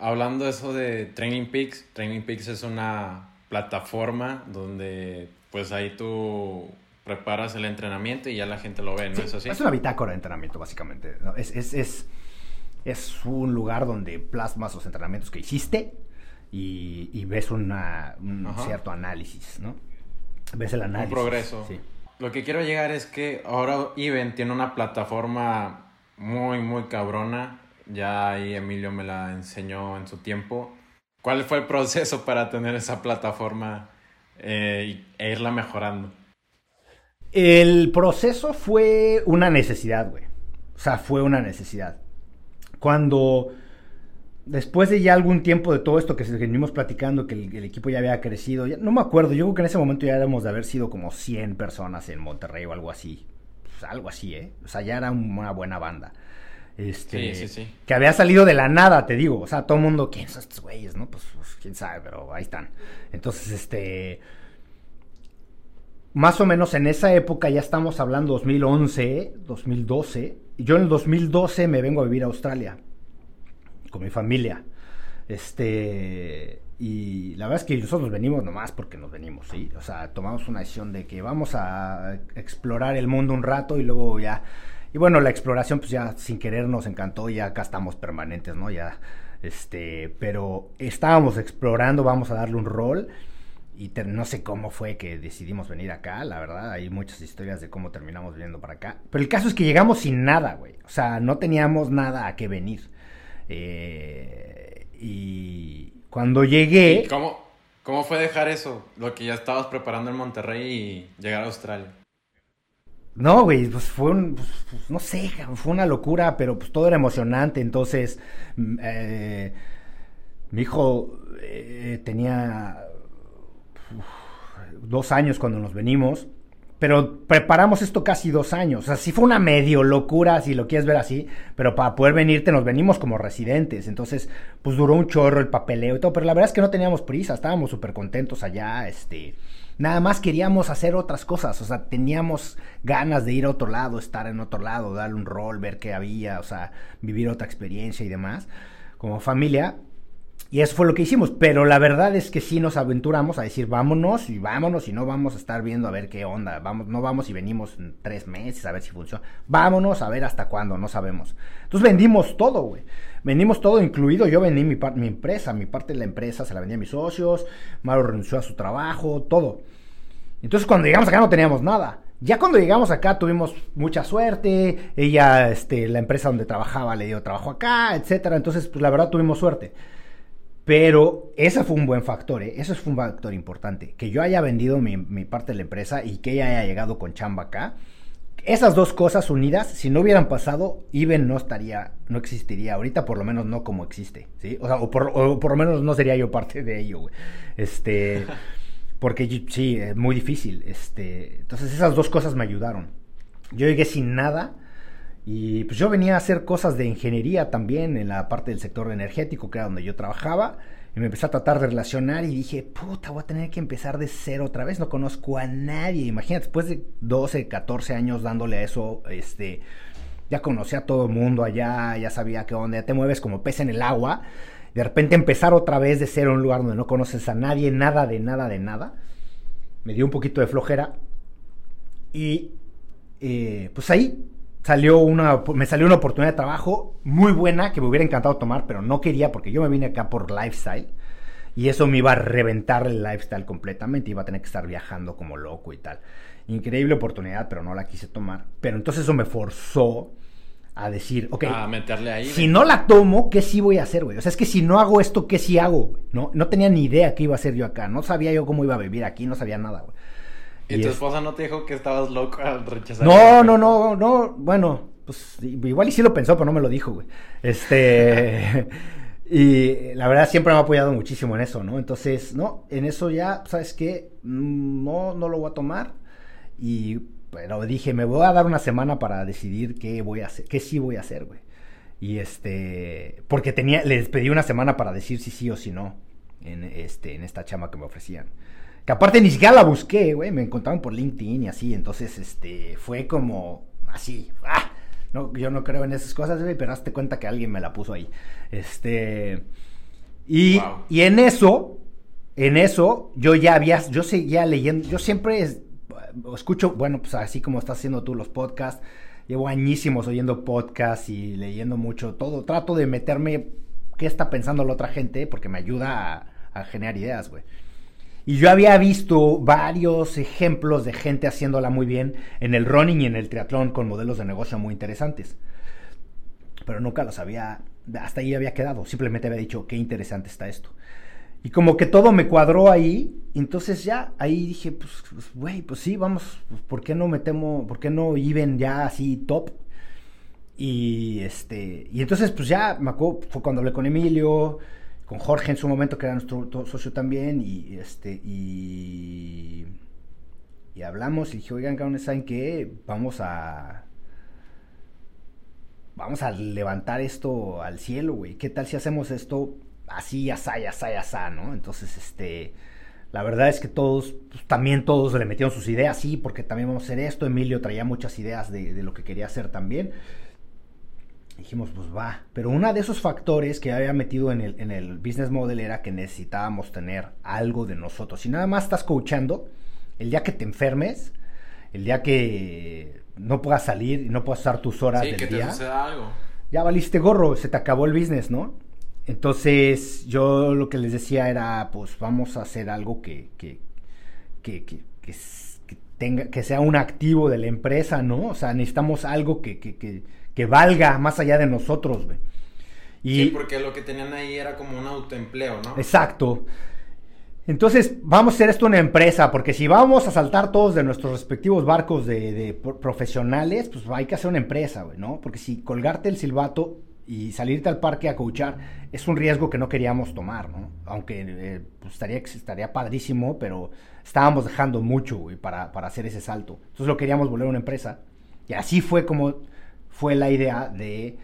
Hablando de eso de Training Peaks, Training Peaks es una plataforma donde pues ahí tú preparas el entrenamiento y ya la gente lo ve, ¿no es así? Es una bitácora de entrenamiento, básicamente. Es, es, es, es, un lugar donde plasmas los entrenamientos que hiciste y, y ves una, un cierto análisis, ¿no? Ves el análisis. Un progreso. Sí. Lo que quiero llegar es que ahora Even tiene una plataforma muy, muy cabrona. Ya ahí Emilio me la enseñó en su tiempo. ¿Cuál fue el proceso para tener esa plataforma eh, e irla mejorando? El proceso fue una necesidad, güey. O sea, fue una necesidad. Cuando después de ya algún tiempo de todo esto que venimos platicando, que el, equipo ya había crecido, no me acuerdo, yo creo que en ese momento ya éramos de haber sido como 100 personas en Monterrey o algo así. Pues algo así, ¿eh? O sea, ya era una buena banda. Este, sí, sí, sí. Que había salido de la nada, te digo. O sea, todo el mundo, ¿quién son estos güeyes, no? Pues, pues, quién sabe, pero ahí están. Entonces, este. Más o menos en esa época, ya estamos hablando 2011, 2012. Y yo en el 2012 me vengo a vivir a Australia con mi familia. Este, y la verdad es que nosotros venimos nomás porque nos venimos, ¿sí? O sea, tomamos una decisión de que vamos a explorar el mundo un rato y luego ya. Y bueno, la exploración, pues ya sin querer nos encantó, ya acá estamos permanentes, ¿no? Ya, este, pero estábamos explorando, vamos a darle un rol. Y no sé cómo fue que decidimos venir acá, la verdad, hay muchas historias de cómo terminamos viniendo para acá. Pero el caso es que llegamos sin nada, güey. O sea, no teníamos nada a qué venir. Eh, y cuando llegué... cómo, cómo fue dejar eso? Lo que ya estabas preparando en Monterrey y llegar a Australia. No, güey, pues fue un, pues, pues, no sé, fue una locura, pero pues todo era emocionante. Entonces, mm, eh, mi hijo eh, tenía dos años cuando nos venimos pero preparamos esto casi dos años. O sea, sí fue una medio locura, si lo quieres ver así, pero para poder venirte nos venimos como residentes. Entonces, pues duró un chorro el papeleo y todo, pero la verdad es que no teníamos prisa, estábamos súper contentos allá, este... Nada más queríamos hacer otras cosas, o sea, teníamos ganas de ir a otro lado, estar en otro lado, darle un rol, ver qué había, o sea, vivir otra experiencia y demás. Como familia, y eso fue lo que hicimos, pero la verdad es que sí nos aventuramos a decir vámonos y vámonos y no vamos a estar viendo a ver qué onda, vamos, no vamos y venimos en tres meses a ver si funciona, vámonos a ver hasta cuándo, no sabemos. Entonces vendimos todo, güey. Vendimos todo incluido. Yo vendí mi, mi empresa, mi parte de la empresa se la vendí a mis socios. Maro renunció a su trabajo, todo. Entonces cuando llegamos acá no teníamos nada. Ya cuando llegamos acá tuvimos mucha suerte. Ella, este, la empresa donde trabajaba le dio trabajo acá, etcétera. Entonces, pues la verdad tuvimos suerte. Pero ese fue un buen factor, ¿eh? eso fue un factor importante. Que yo haya vendido mi, mi, parte de la empresa y que ella haya llegado con chamba acá. Esas dos cosas unidas, si no hubieran pasado, Iben no estaría, no existiría ahorita, por lo menos no como existe, ¿sí? O sea, o por, o por lo menos no sería yo parte de ello, güey. Este, porque sí, es muy difícil. Este, entonces esas dos cosas me ayudaron. Yo llegué sin nada y pues yo venía a hacer cosas de ingeniería también en la parte del sector energético, que era donde yo trabajaba. Y me empecé a tratar de relacionar y dije, puta, voy a tener que empezar de cero otra vez. No conozco a nadie. Imagínate, después de 12, 14 años dándole a eso, este, ya conocía a todo el mundo allá, ya sabía que onda, ya te mueves como pez en el agua. De repente empezar otra vez de cero un lugar donde no conoces a nadie, nada de nada de nada. Me dio un poquito de flojera. Y eh, pues ahí salió una, me salió una oportunidad de trabajo muy buena que me hubiera encantado tomar, pero no quería porque yo me vine acá por lifestyle y eso me iba a reventar el lifestyle completamente, iba a tener que estar viajando como loco y tal. Increíble oportunidad, pero no la quise tomar. Pero entonces eso me forzó a decir, ok, a meterle ahí, si no la tomo, ¿qué sí voy a hacer, güey? O sea, es que si no hago esto, ¿qué sí hago? No, no tenía ni idea qué iba a hacer yo acá, no sabía yo cómo iba a vivir aquí, no sabía nada, güey. ¿Y, tu esposa no te dijo que estabas loco al rechazar? No, no, no, no, bueno, pues igual y sí lo pensó, pero no me lo dijo, güey. Este, y la verdad siempre me ha apoyado muchísimo en eso, ¿no? Entonces, no, en eso ya, ¿sabes qué? Mm, no, no lo voy a tomar y, pero dije, me voy a dar una semana para decidir qué voy a hacer, qué sí voy a hacer, güey. Y este, porque tenía, les pedí una semana para decir si sí o si no en, este, en esta chama que me ofrecían. Que aparte ni siquiera la busqué, güey. Me encontraron por LinkedIn y así. Entonces, este, fue como así. ¡Ah! No, yo no creo en esas cosas, güey, pero hazte cuenta que alguien me la puso ahí. Este. Y, y en eso, en eso, yo ya había, yo seguía leyendo, yo siempre escucho, bueno, pues así como estás haciendo tú los podcasts, llevo añísimos oyendo podcasts y leyendo mucho, todo, trato de meterme qué está pensando la otra gente, porque me ayuda a, a generar ideas, güey. Y yo había visto varios ejemplos de gente haciéndola muy bien en el running y en el triatlón con modelos de negocio muy interesantes. Pero nunca los había, hasta ahí había quedado. Simplemente había dicho, qué interesante está esto. Y como que todo me cuadró ahí, entonces ya ahí dije, pues, pues, güey, pues, sí, vamos, pues, ¿por qué no metemos, por qué no iban ya así top? Y este, y entonces pues ya me acuerdo, fue cuando hablé con Emilio, con Jorge en su momento, que era nuestro socio también, y este, y, hablamos, y dije, oigan, cabrones, ¿saben qué? Vamos a, vamos a levantar esto al cielo, güey, ¿qué tal si hacemos esto así, asá, asá, asá, ¿no? Entonces, este, la verdad es que todos, pues, también todos le metieron sus ideas, sí, porque también vamos a hacer esto, Emilio traía muchas ideas de, de lo que quería hacer también, dijimos, pues va. Pero uno de esos factores que había metido en el, en el business model era que necesitábamos tener algo de nosotros. Si nada más estás coachando, el día que te enfermes, el día que no puedas salir y no puedas usar tus horas sí, del que día, te suceda algo. ya valiste gorro, se te acabó el business, ¿no? Entonces yo lo que les decía era, pues vamos a hacer algo que, que, que, que, que, tenga, que sea un activo de la empresa, ¿no? O sea, necesitamos algo que, que, que que valga más allá de nosotros, güey. Y, sí, porque lo que tenían ahí era como un autoempleo, ¿no? Exacto. Entonces, vamos a hacer esto una empresa, porque si vamos a saltar todos de nuestros respectivos barcos de, de profesionales, pues hay que hacer una empresa, güey, ¿no? Porque si colgarte el silbato y salirte al parque a coachar es un riesgo que no queríamos tomar, ¿no? Aunque eh, pues estaría, estaría padrísimo, pero estábamos dejando mucho, güey, para, para hacer ese salto. Entonces lo queríamos volver una empresa. Y así fue como fue la idea de,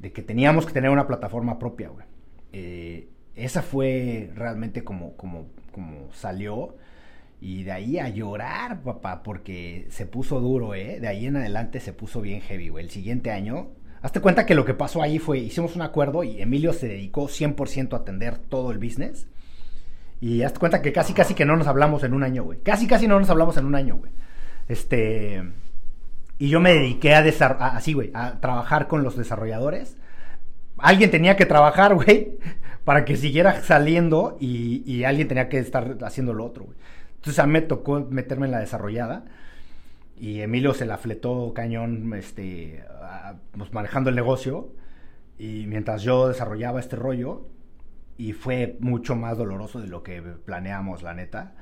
que teníamos que tener una plataforma propia, güey. Eh, esa fue realmente como, como, como salió. Y de ahí a llorar, papá, porque se puso duro, ¿eh? De ahí en adelante se puso bien heavy, güey. El siguiente año, hazte cuenta que lo que pasó ahí fue, hicimos un acuerdo y Emilio se dedicó 100% a atender todo el business. Y hazte cuenta que casi, casi que no nos hablamos en un año, güey. Casi, casi no nos hablamos en un año, güey. Este... Y yo me dediqué a, así, güey, a trabajar con los desarrolladores, alguien tenía que trabajar, güey, para que siguiera saliendo y, alguien tenía que estar haciendo lo otro, güey. Entonces a mí me tocó meterme en la desarrollada y Emilio se la fletó cañón, este, pues manejando el negocio y mientras yo desarrollaba este rollo y fue mucho más doloroso de lo que planeamos, la neta.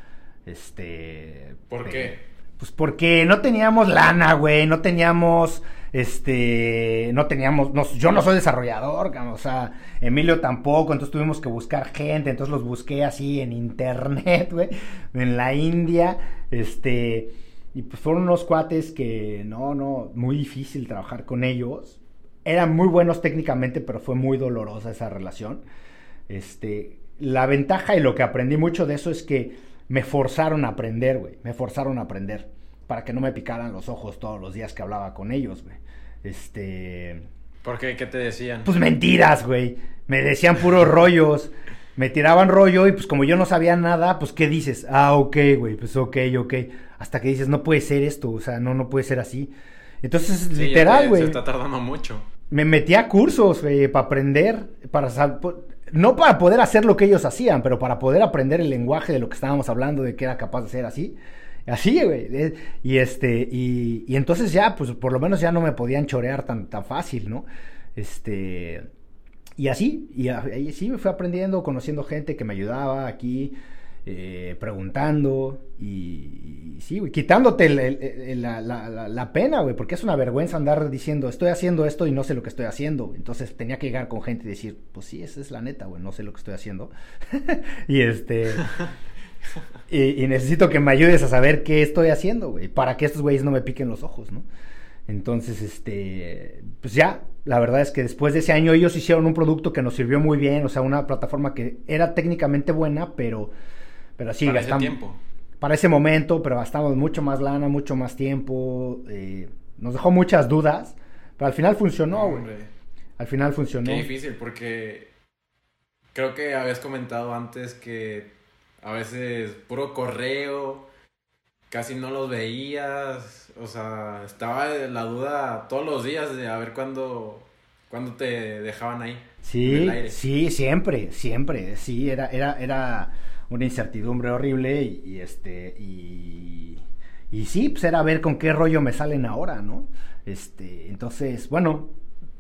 Este. ¿Por qué? Pues porque no teníamos lana, güey, no teníamos, este, no teníamos, yo no soy desarrollador, o sea, Emilio tampoco, entonces tuvimos que buscar gente, entonces los busqué así en internet, güey, en la India, este, y pues fueron unos cuates que, no, no, muy difícil trabajar con ellos, eran muy buenos técnicamente, pero fue muy dolorosa esa relación, este, la ventaja y lo que aprendí mucho de eso es que me forzaron a aprender, güey. Me forzaron a aprender. Para que no me picaran los ojos todos los días que hablaba con ellos, güey. Este. ¿Por qué? ¿Qué te decían? Pues mentiras, güey. Me decían puros rollos. Me tiraban rollo y pues como yo no sabía nada, pues ¿qué dices? Ah, ok, güey, pues ok, ok. Hasta que dices, no puede ser esto, o sea, no, no puede ser así. Entonces, literal, güey. Se está tardando mucho. Me metí a cursos, güey, para aprender, para no para poder hacer lo que ellos hacían, pero para poder aprender el lenguaje de lo que estábamos hablando, de que era capaz de ser así. Así, güey. Y este, y, y, entonces ya, pues por lo menos ya no me podían chorear tan, tan fácil, ¿no? Este, y así, y ahí sí me fui aprendiendo, conociendo gente que me ayudaba aquí. Eh, preguntando y, sí, quitándote la, pena, güey, porque es una vergüenza andar diciendo, estoy haciendo esto y no sé lo que estoy haciendo. Entonces tenía que llegar con gente y decir, pues sí, esa es la neta, güey, no sé lo que estoy haciendo. y este... y, necesito que me ayudes a saber qué estoy haciendo, güey, para que estos güeyes no me piquen los ojos, ¿no? Entonces, este, pues ya, la verdad es que después de ese año ellos hicieron un producto que nos sirvió muy bien, o sea, una plataforma que era técnicamente buena, pero pero sí, para gastamos. Ese tiempo. Para ese momento, pero gastamos mucho más lana, mucho más tiempo. Eh, nos dejó muchas dudas, pero al final funcionó, güey. Al final funcionó. Qué difícil, porque creo que habías comentado antes que a veces puro correo, casi no los veías. O sea, estaba la duda todos los días de a ver cuándo, cuándo te dejaban ahí. Sí, sí, siempre, siempre. Sí, era, era, era una incertidumbre horrible y, este y, sí, pues era ver con qué rollo me salen ahora, ¿no? Este, entonces, bueno,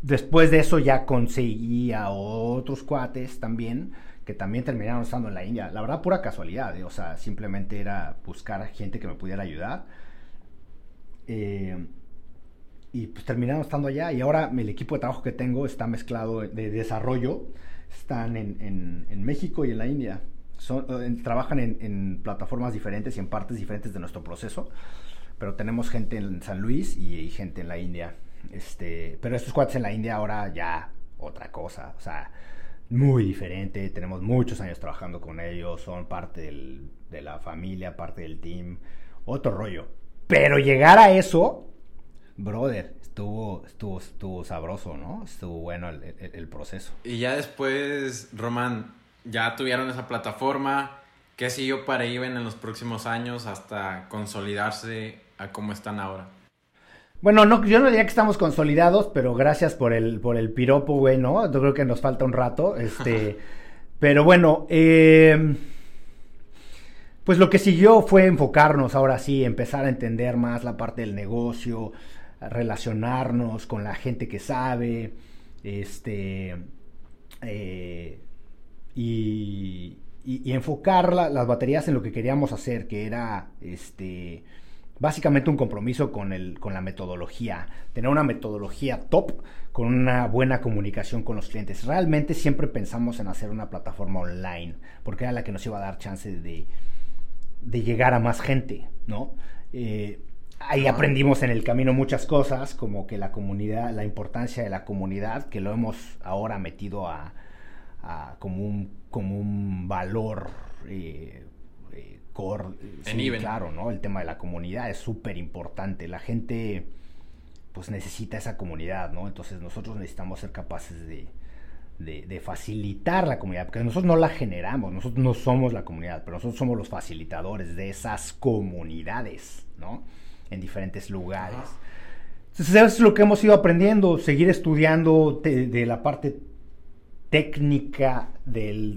después de eso ya conseguí a otros cuates también que también terminaron estando en la India. La verdad, pura casualidad, ¿eh? o sea, simplemente era buscar gente que me pudiera ayudar. Eh, y pues terminaron estando allá y ahora el equipo de trabajo que tengo está mezclado de desarrollo. Están en, en México y en la India son, eh, trabajan en, plataformas diferentes y en partes diferentes de nuestro proceso, pero tenemos gente en San Luis y, gente en la India. Este, pero estos cuates en la India ahora ya otra cosa, o sea, muy diferente. Tenemos muchos años trabajando con ellos, son parte de la familia, parte del team, otro rollo. Pero llegar a eso, brother, estuvo, estuvo, estuvo sabroso, ¿no? Estuvo bueno el, el proceso. Y ya después, Román, ya tuvieron esa plataforma. ¿Qué siguió para Iben en los próximos años hasta consolidarse a cómo están ahora? Bueno, no, yo no diría que estamos consolidados, pero gracias por el, por el piropo, güey, ¿no? Yo creo que nos falta un rato. Este, pero bueno, eh, pues lo que siguió fue enfocarnos ahora sí, empezar a entender más la parte del negocio, relacionarnos con la gente que sabe, este, eh, y, enfocar las baterías en lo que queríamos hacer, que era este básicamente un compromiso con, el, con la metodología, tener una metodología top con una buena comunicación con los clientes. Realmente siempre pensamos en hacer una plataforma online, porque era la que nos iba a dar chance de, de llegar a más gente, ¿no? Eh, ahí aprendimos en el camino muchas cosas, como que la comunidad, la importancia de la comunidad, que lo hemos ahora metido a, como, un, como un valor eh, eh core. Eh, claro, ¿no? El tema de la comunidad es súper importante. La gente pues necesita esa comunidad, ¿no? Entonces nosotros necesitamos ser capaces de, de, facilitar la comunidad, porque nosotros no la generamos, nosotros no somos la comunidad, pero nosotros somos los facilitadores de esas comunidades, ¿no? En diferentes lugares. Entonces eso es lo que hemos ido aprendiendo, seguir estudiando de la parte técnica del,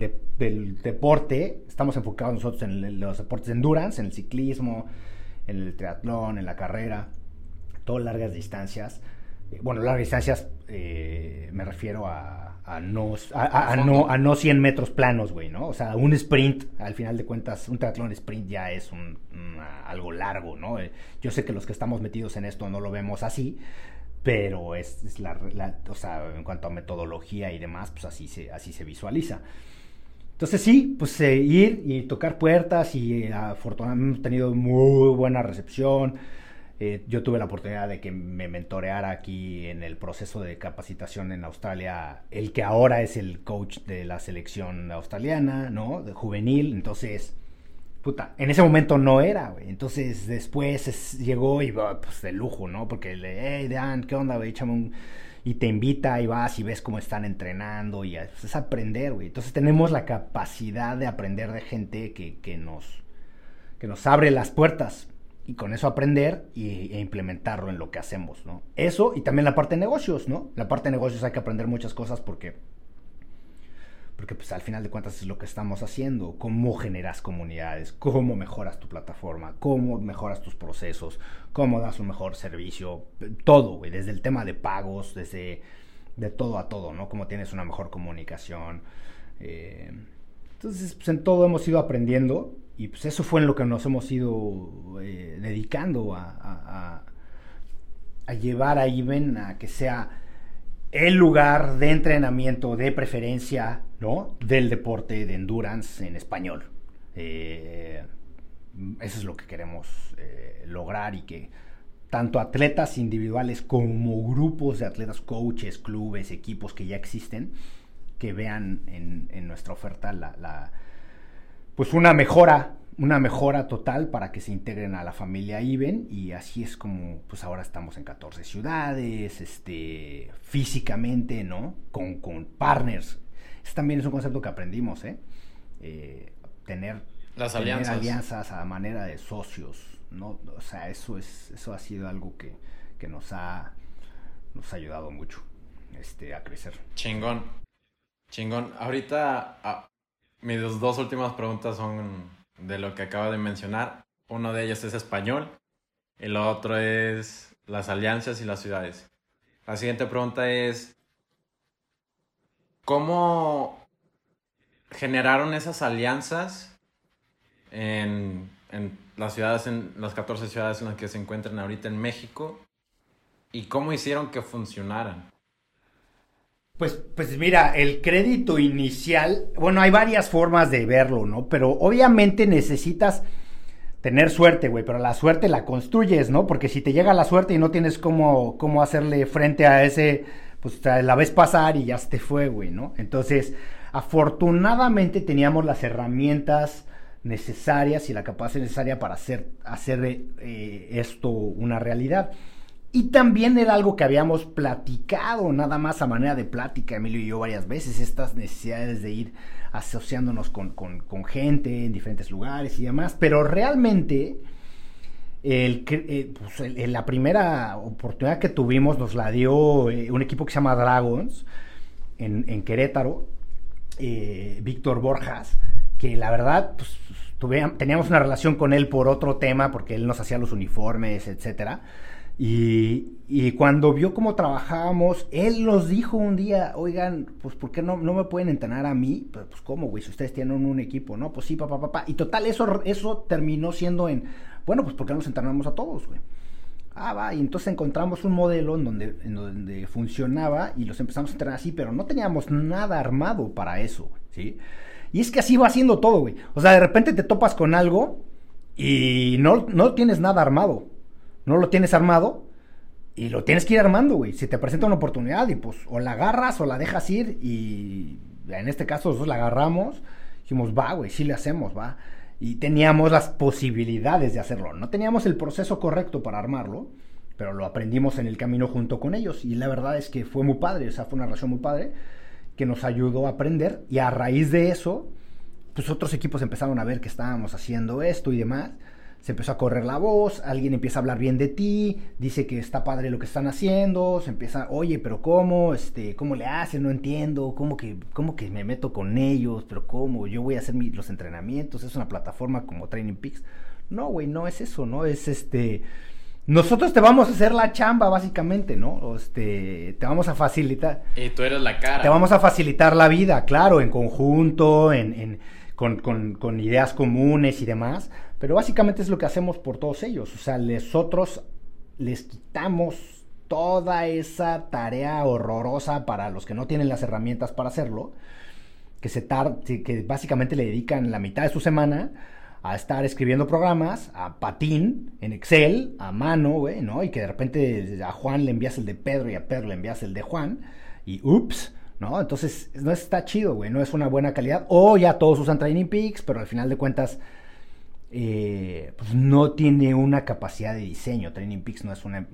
deporte, estamos enfocados nosotros en los deportes de endurance, en el ciclismo, en el triatlón, en la carrera, todas largas distancias. Eh, bueno, largas distancias eh, me refiero a, a no, a, no, a no 100 metros planos, güey, ¿no? O sea, un sprint, al final de cuentas, un triatlón sprint ya es un, algo largo, ¿no? Eh, yo sé que los que estamos metidos en esto no lo vemos así, pero es, la, o sea, en cuanto a metodología y demás, pues así se, así se visualiza. Entonces sí, pues eh, ir y tocar puertas y afortunadamente hemos tenido muy buena recepción. Eh, yo tuve la oportunidad de que me mentoreara aquí en el proceso de capacitación en Australia, el que ahora es el coach de la selección australiana, ¿no? De juvenil, entonces puta, en ese momento no era, güey. Entonces después llegó y pues de lujo, ¿no? Porque le, hey, Dan, ¿qué onda, güey? Échame. Y te invita y vas y ves cómo están entrenando y pues, es aprender, güey. Entonces tenemos la capacidad de aprender de gente que, que, nos, que nos abre las puertas y con eso aprender y, e implementarlo en lo que hacemos, ¿no? Eso y también la parte de negocios, ¿no? La parte de negocios hay que aprender muchas cosas porque porque pues al final de cuentas es lo que estamos haciendo, cómo generas comunidades, cómo mejoras tu plataforma, cómo mejoras tus procesos, cómo das un mejor servicio, todo, güey, desde el tema de pagos, desde de todo a todo, ¿no? Cómo tienes una mejor comunicación. Eh, entonces, pues en todo hemos ido aprendiendo y pues eso fue en lo que nos hemos ido eh, dedicando a, a, a llevar a Iben a que sea el lugar de entrenamiento de preferencia ¿no? del deporte de endurance en español. Eh, eso es lo que queremos eh, lograr y que tanto atletas individuales como grupos de atletas, coaches, clubes, equipos que ya existen, que vean en, nuestra oferta la, pues una mejora una mejora total para que se integren a la familia IBEN y así es como pues ahora estamos en 14 ciudades, este, físicamente, ¿no? Con, con partners. Eso también es un concepto que aprendimos, ¿eh? eh tener, Las alianzas. alianzas a manera de socios, ¿no? O sea, eso, es, eso ha sido algo que, que nos, ha, nos ha ayudado mucho este, a crecer. Chingón, chingón. Ahorita ah, mis dos últimas preguntas son de lo que acaba de mencionar. Uno de ellos es español lo otro es las alianzas y las ciudades. La siguiente pregunta es, ¿cómo generaron esas alianzas en, en las ciudades, en las 14 ciudades en las que se encuentran ahorita en México? ¿Y cómo hicieron que funcionaran? Pues, pues mira, el crédito inicial, bueno, hay varias formas de verlo, ¿no? Pero obviamente necesitas tener suerte, güey, pero la suerte la construyes, ¿no? Porque si te llega la suerte y no tienes cómo, cómo hacerle frente a ese, pues la ves pasar y ya se te fue, güey, ¿no? Entonces, afortunadamente teníamos las herramientas necesarias y la capacidad necesaria para hacer, hacer eh, esto una realidad. Y también era algo que habíamos platicado, nada más a manera de plática, Emilio y yo varias veces, estas necesidades de ir asociándonos con, gente en diferentes lugares y demás, pero realmente eh, pues, la primera oportunidad que tuvimos nos la dio eh, un equipo que se llama Dragons en, Querétaro, eh, Víctor Borjas, que la verdad pues, teníamos una relación con él por otro tema, porque él nos hacía los uniformes, etcétera y, cuando vio cómo trabajábamos, él nos dijo un día, oigan, pues ¿por qué no, no me pueden entrenar a mí? Pues, pues ¿cómo, güey? Si ustedes tienen un equipo, ¿no? Pues sí, papá, papá. Y total, eso, eso terminó siendo en, bueno, pues ¿por qué no nos entrenamos a todos, güey? Ah, va, y entonces encontramos un modelo en donde, en donde funcionaba y los empezamos a entrenar así, pero no teníamos nada armado para eso, ¿sí? Y es que así va haciendo todo, güey. O sea, de repente te topas con algo y no, no tienes nada armado no lo tienes armado y lo tienes que ir armando, güey. Si te presenta una oportunidad y pues o la agarras o la dejas ir y en este caso nosotros la agarramos, dijimos, va, güey, sí le hacemos, va. Y teníamos las posibilidades de hacerlo. No teníamos el proceso correcto para armarlo, pero lo aprendimos en el camino junto con ellos. Y la verdad es que fue muy padre, o sea, fue una relación muy padre que nos ayudó a aprender. Y a raíz de eso, pues otros equipos empezaron a ver que estábamos haciendo esto y demás se empezó a correr la voz, alguien empieza a hablar bien de ti, dice que está padre lo que están haciendo, se empieza, oye, pero ¿cómo? Este, ¿Cómo le hacen? No entiendo, ¿cómo que, cómo que me meto con ellos? ¿Pero cómo? Yo voy a hacer los entrenamientos, es una plataforma como Training Peaks. No, güey, no es eso, ¿no? Es este... Nosotros te vamos a hacer la chamba, básicamente, ¿no? Este, te vamos a facilitar. Y tú eres la cara. Te vamos a facilitar la vida, claro, en conjunto, en, en con, con, con ideas comunes y demás pero básicamente es lo que hacemos por todos ellos. O sea, nosotros les quitamos toda esa tarea horrorosa para los que no tienen las herramientas para hacerlo, que, se que básicamente le dedican la mitad de su semana a estar escribiendo programas, a patín, en Excel, a mano, güey, ¿no? Y que de repente a Juan le envías el de Pedro y a Pedro le envías el de Juan, y ups, ¿no? Entonces, no está chido, güey, no es una buena calidad. O ya todos usan Training Peaks, pero al final de cuentas eh, pues no tiene una capacidad de diseño. Training Peaks no es una,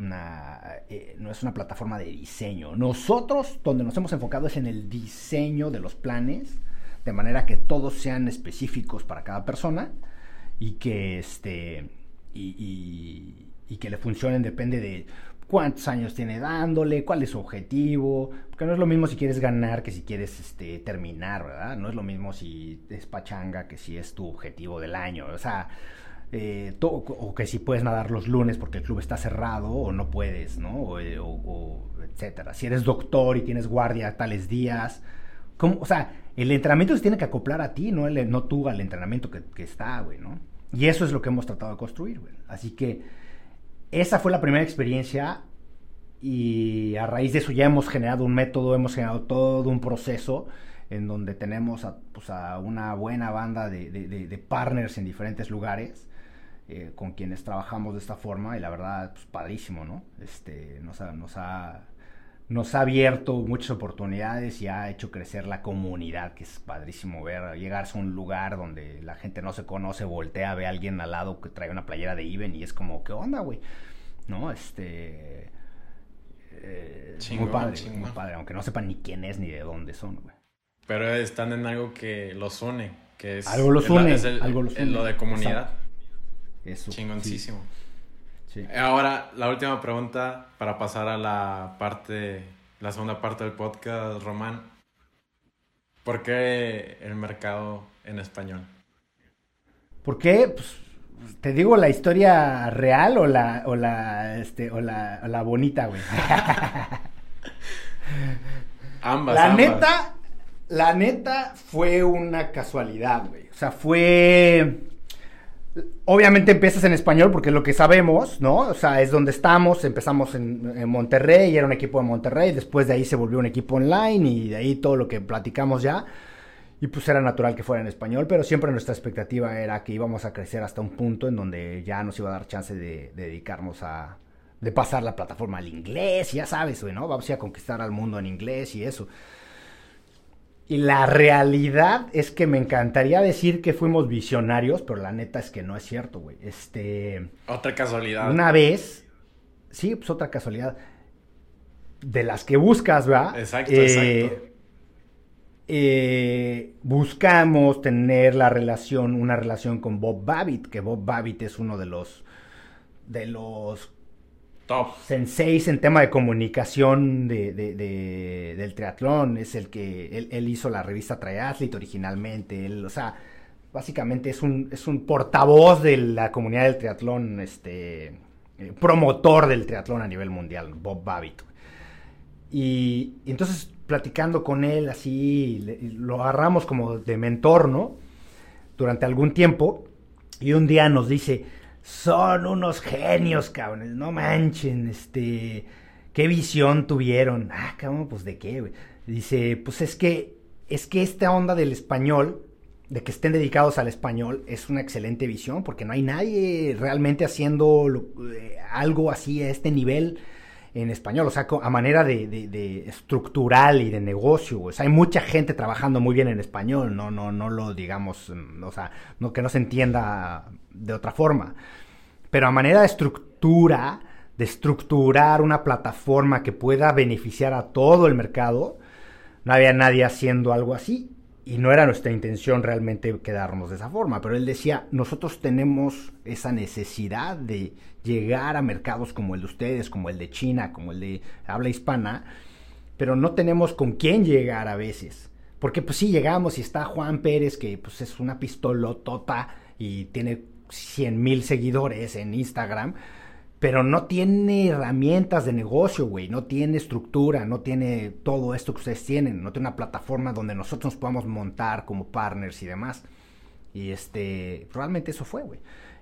eh, no es una plataforma de diseño. Nosotros, donde nos hemos enfocado es en el diseño de los planes, de manera que todos sean específicos para cada persona y que este y que le funcionen depende de cuántos años tiene dándole, cuál es su objetivo, porque no es lo mismo si quieres ganar que si quieres este, terminar, ¿verdad? No es lo mismo si es pachanga que si es tu objetivo del año, o sea, eh, o que si puedes nadar los lunes porque el club está cerrado o no puedes, ¿no? O, eh, etcétera. Si eres doctor y tienes guardia tales días, ¿cómo? o sea, el entrenamiento se tiene que acoplar a ti, no, el, no tú al entrenamiento que, que está, güey, ¿no? Y eso es lo que hemos tratado de construir, güey. Así que esa fue la primera experiencia y a raíz de eso ya hemos generado un método, hemos generado todo un proceso en donde tenemos a, pues, una buena banda de, partners en diferentes lugares eh, con quienes trabajamos de esta forma y la verdad, pues padrísimo, ¿no? Este, nos, ha, nos, ha, nos ha abierto muchas oportunidades y ha hecho crecer la comunidad, que es padrísimo ver, llegarse a un lugar donde la gente no se conoce, voltea, ve a alguien al lado que trae una playera de Iben y es como, ¿qué onda, güey? ¿No? Este eh, muy padre, muy padre, aunque no sepan ni quién es ni de dónde son, güey. Pero están en algo que los une, que es... Algo los une, algo los une. lo de comunidad. Eso. Chingoncísimo. Sí. Ahora, la última pregunta para pasar a la parte, la segunda parte del podcast, Román. ¿Por qué el mercado en español? ¿Por qué? Pues ¿Te digo la historia real o la, o la, este, o la, la bonita, güey? ambas. La neta, la neta fue una casualidad, güey. O sea, fue... Obviamente empiezas en español porque es lo que sabemos, ¿no? O sea, es donde estamos. Empezamos en, en, Monterrey, era un equipo de Monterrey. Después de ahí se volvió un equipo online y de ahí todo lo que platicamos ya. Y pues era natural que fuera en español, pero siempre nuestra expectativa era que íbamos a crecer hasta un punto en donde ya nos iba a dar chance de, dedicarnos a, de pasar la plataforma al inglés, ya sabes, ¿no? Vamos a conquistar al mundo en inglés y eso. Y la realidad es que me encantaría decir que fuimos visionarios, pero la neta es que no es cierto, güey. Este. Otra casualidad. Una vez. Sí, pues otra casualidad. De las que buscas, ¿verdad? Exacto, exacto eh, buscamos tener la relación, una relación con Bob Babbitt, que Bob Babbitt es uno de los de los top senseis en tema de comunicación de, del triatlón. Es el que él, hizo la revista Triathlete originalmente. Él, o sea, básicamente es un, es un portavoz de la comunidad del triatlón, este eh, promotor del triatlón a nivel mundial, Bob Babbitt. y entonces platicando con él así, lo agarramos como de mentor, ¿no? Durante algún tiempo. Y un día nos dice, son unos genios, cabrones, no manchen, este, qué visión tuvieron. Ah, cabrón, pues de qué, güey. Dice, pues es que, es que esta onda del español, de que estén dedicados al español, es una excelente visión, porque no hay nadie realmente haciendo eh, algo así a este nivel en español, o sea, a manera de, estructural y de negocio, o sea, hay mucha gente trabajando muy bien en español, no, no, no lo digamos, mm, o sea, no, que no se entienda de otra forma, pero a manera de estructura, de estructurar una plataforma que pueda beneficiar a todo el mercado, no había nadie haciendo algo así. y no era nuestra intención realmente quedarnos de esa forma, pero él decía, nosotros tenemos esa necesidad de llegar a mercados como el de ustedes, como el de China, como el de habla hispana, pero no tenemos con quién llegar a veces. Porque pues sí, llegamos y está Juan Pérez, que pues es una pistolotota y tiene 100 mil seguidores en Instagram, pero no tiene herramientas de negocio, güey, no tiene estructura, no tiene todo esto que ustedes tienen, no tiene una plataforma donde nosotros nos podamos montar como partners y demás. Y este, probablemente eso fue, güey.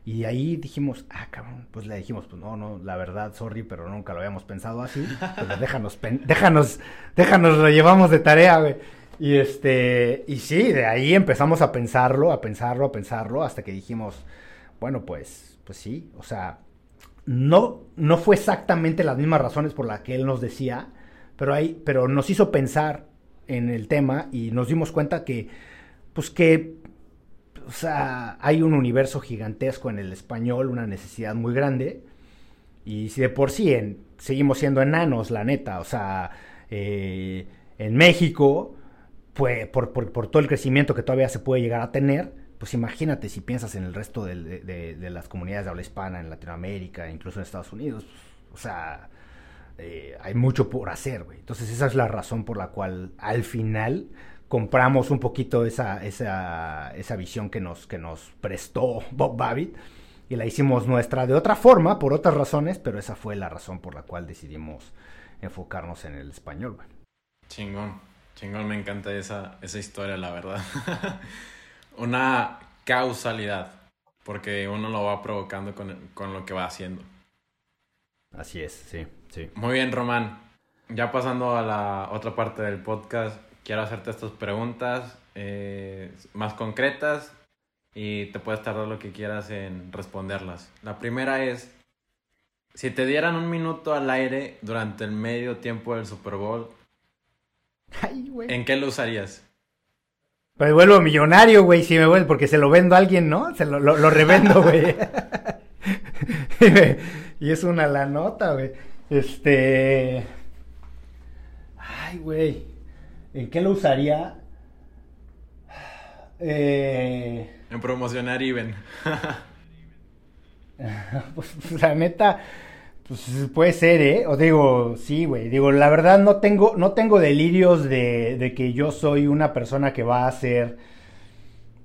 Y ahí dijimos, ah, cabrón, pues le dijimos, pues no, no, la verdad, sorry, pero nunca lo habíamos pensado así. Pero déjanos, déjanos, déjanos, lo llevamos de tarea, güey. Y este, y sí, de ahí empezamos a pensarlo, a pensarlo, a pensarlo, hasta que dijimos, bueno, pues, pues sí, o sea, no, no fue exactamente las mismas razones por las que él nos decía, pero, hay, pero nos hizo pensar en el tema y nos dimos cuenta que, pues que, o sea, hay un universo gigantesco en el español, una necesidad muy grande, y si de por sí seguimos siendo enanos, la neta, o sea, eh, en México, pues, por, por todo el crecimiento que todavía se puede llegar a tener, pues imagínate si piensas en el resto de, las comunidades de habla hispana en Latinoamérica, incluso en Estados Unidos, pues, o sea, eh, hay mucho por hacer, güey. Entonces esa es la razón por la cual al final compramos un poquito esa, esa, esa visión que nos, que nos prestó Bob Babbitt y la hicimos nuestra de otra forma, por otras razones, pero esa fue la razón por la cual decidimos enfocarnos en el español. Chingón, chingón, me encanta esa, esa historia, la verdad. una causalidad, porque uno lo va provocando con, lo que va haciendo. Así es, sí, sí. Muy bien, Román. Ya pasando a la otra parte del podcast, quiero hacerte estas preguntas eh, más concretas y te puedes tardar lo que quieras en responderlas. La primera es, si te dieran un minuto al aire durante el medio tiempo del Super Bowl, ¿en qué lo usarías? Me vuelvo millonario, güey, si me vuelvo, porque se lo vendo a alguien, ¿no? Se lo, lo, revendo, güey. y es una la nota, güey. Este. Ay, güey. ¿En qué lo usaría? Eh... En promocionar Iben. pues la neta pues puede ser, ¿eh? O digo, sí, güey. Digo, la verdad no tengo, no tengo delirios de, de que yo soy una persona que va a hacer,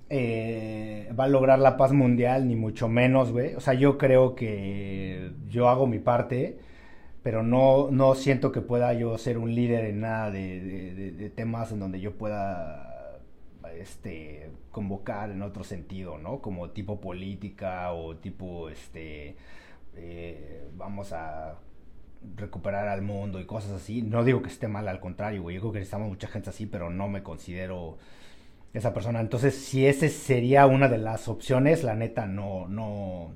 eh, va a lograr la paz mundial, ni mucho menos, güey. O sea, yo creo que yo hago mi parte, pero no, no siento que pueda yo ser un líder en nada de, de temas en donde yo pueda, este, convocar en otro sentido, ¿no? Como tipo política o tipo, este eh, vamos a recuperar al mundo y cosas así. No digo que esté mal, al contrario, güey. Creo que necesitamos mucha gente así, pero no me considero esa persona. Entonces, si ese sería una de las opciones, la neta, no, no,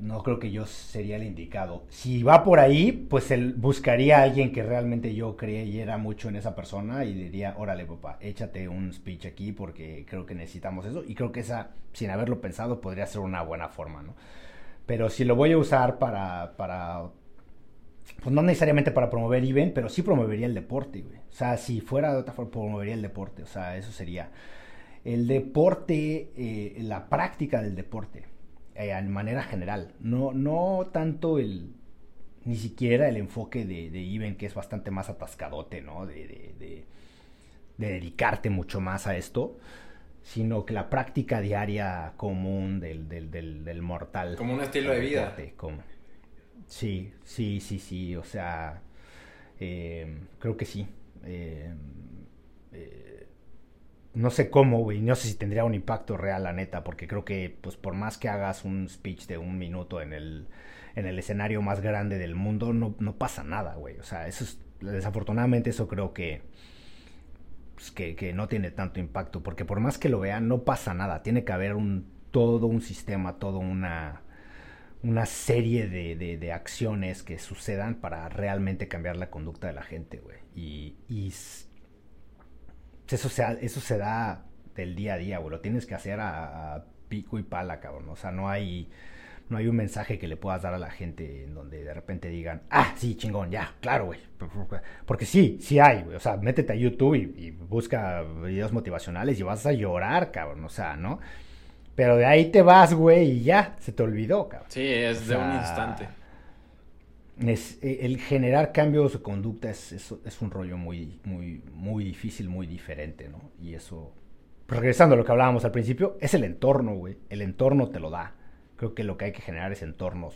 no creo que yo sería el indicado. Si va por ahí, pues él buscaría a alguien que realmente yo creyera mucho en esa persona y diría, órale, papá, échate un speech aquí porque creo que necesitamos eso. Y creo que esa, sin haberlo pensado, podría ser una buena forma, ¿no? Pero si lo voy a usar para, para pues no necesariamente para promover event, pero sí promovería el deporte, güey. O sea, si fuera de otra forma, promovería el deporte. O sea, eso sería el deporte, eh, la práctica del deporte, eh, de manera general. No, no tanto el, ni siquiera el enfoque de, de que es bastante más atascadote, ¿no? De, de, de, de dedicarte mucho más a esto sino que la práctica diaria común del, del, del, mortal. Como un estilo de vida. Como... Sí, sí, sí, sí, o sea, eh, creo que sí. Eh, no sé cómo, güey, no sé si tendría un impacto real, la neta, porque creo que, pues, por más que hagas un speech de un minuto en el, en el escenario más grande del mundo, no, no pasa nada, güey. O sea, eso es, desafortunadamente, eso creo que pues, que, no tiene tanto impacto, porque por más que lo vean, no pasa nada. Tiene que haber un, todo un sistema, toda una, una serie de, acciones que sucedan para realmente cambiar la conducta de la gente, güey. Y, eso, se, eso se da del día a día, güey. Lo tienes que hacer a, pico y pala, cabrón. O sea, no hay no hay un mensaje que le puedas dar a la gente en donde de repente digan, ah, sí, chingón, ya, claro, güey. Porque sí, sí hay, güey. O sea, métete a YouTube y, busca videos motivacionales y vas a llorar, cabrón. O sea, ¿no? Pero de ahí te vas, güey, y ya, se te olvidó, cabrón. Sí, es de un instante. Es, e, el generar cambios de conducta es, es, un rollo muy, muy, muy difícil, muy diferente, ¿no? Y eso, regresando a lo que hablábamos al principio, es el entorno, güey. El entorno te lo da creo que lo que hay que generar es entornos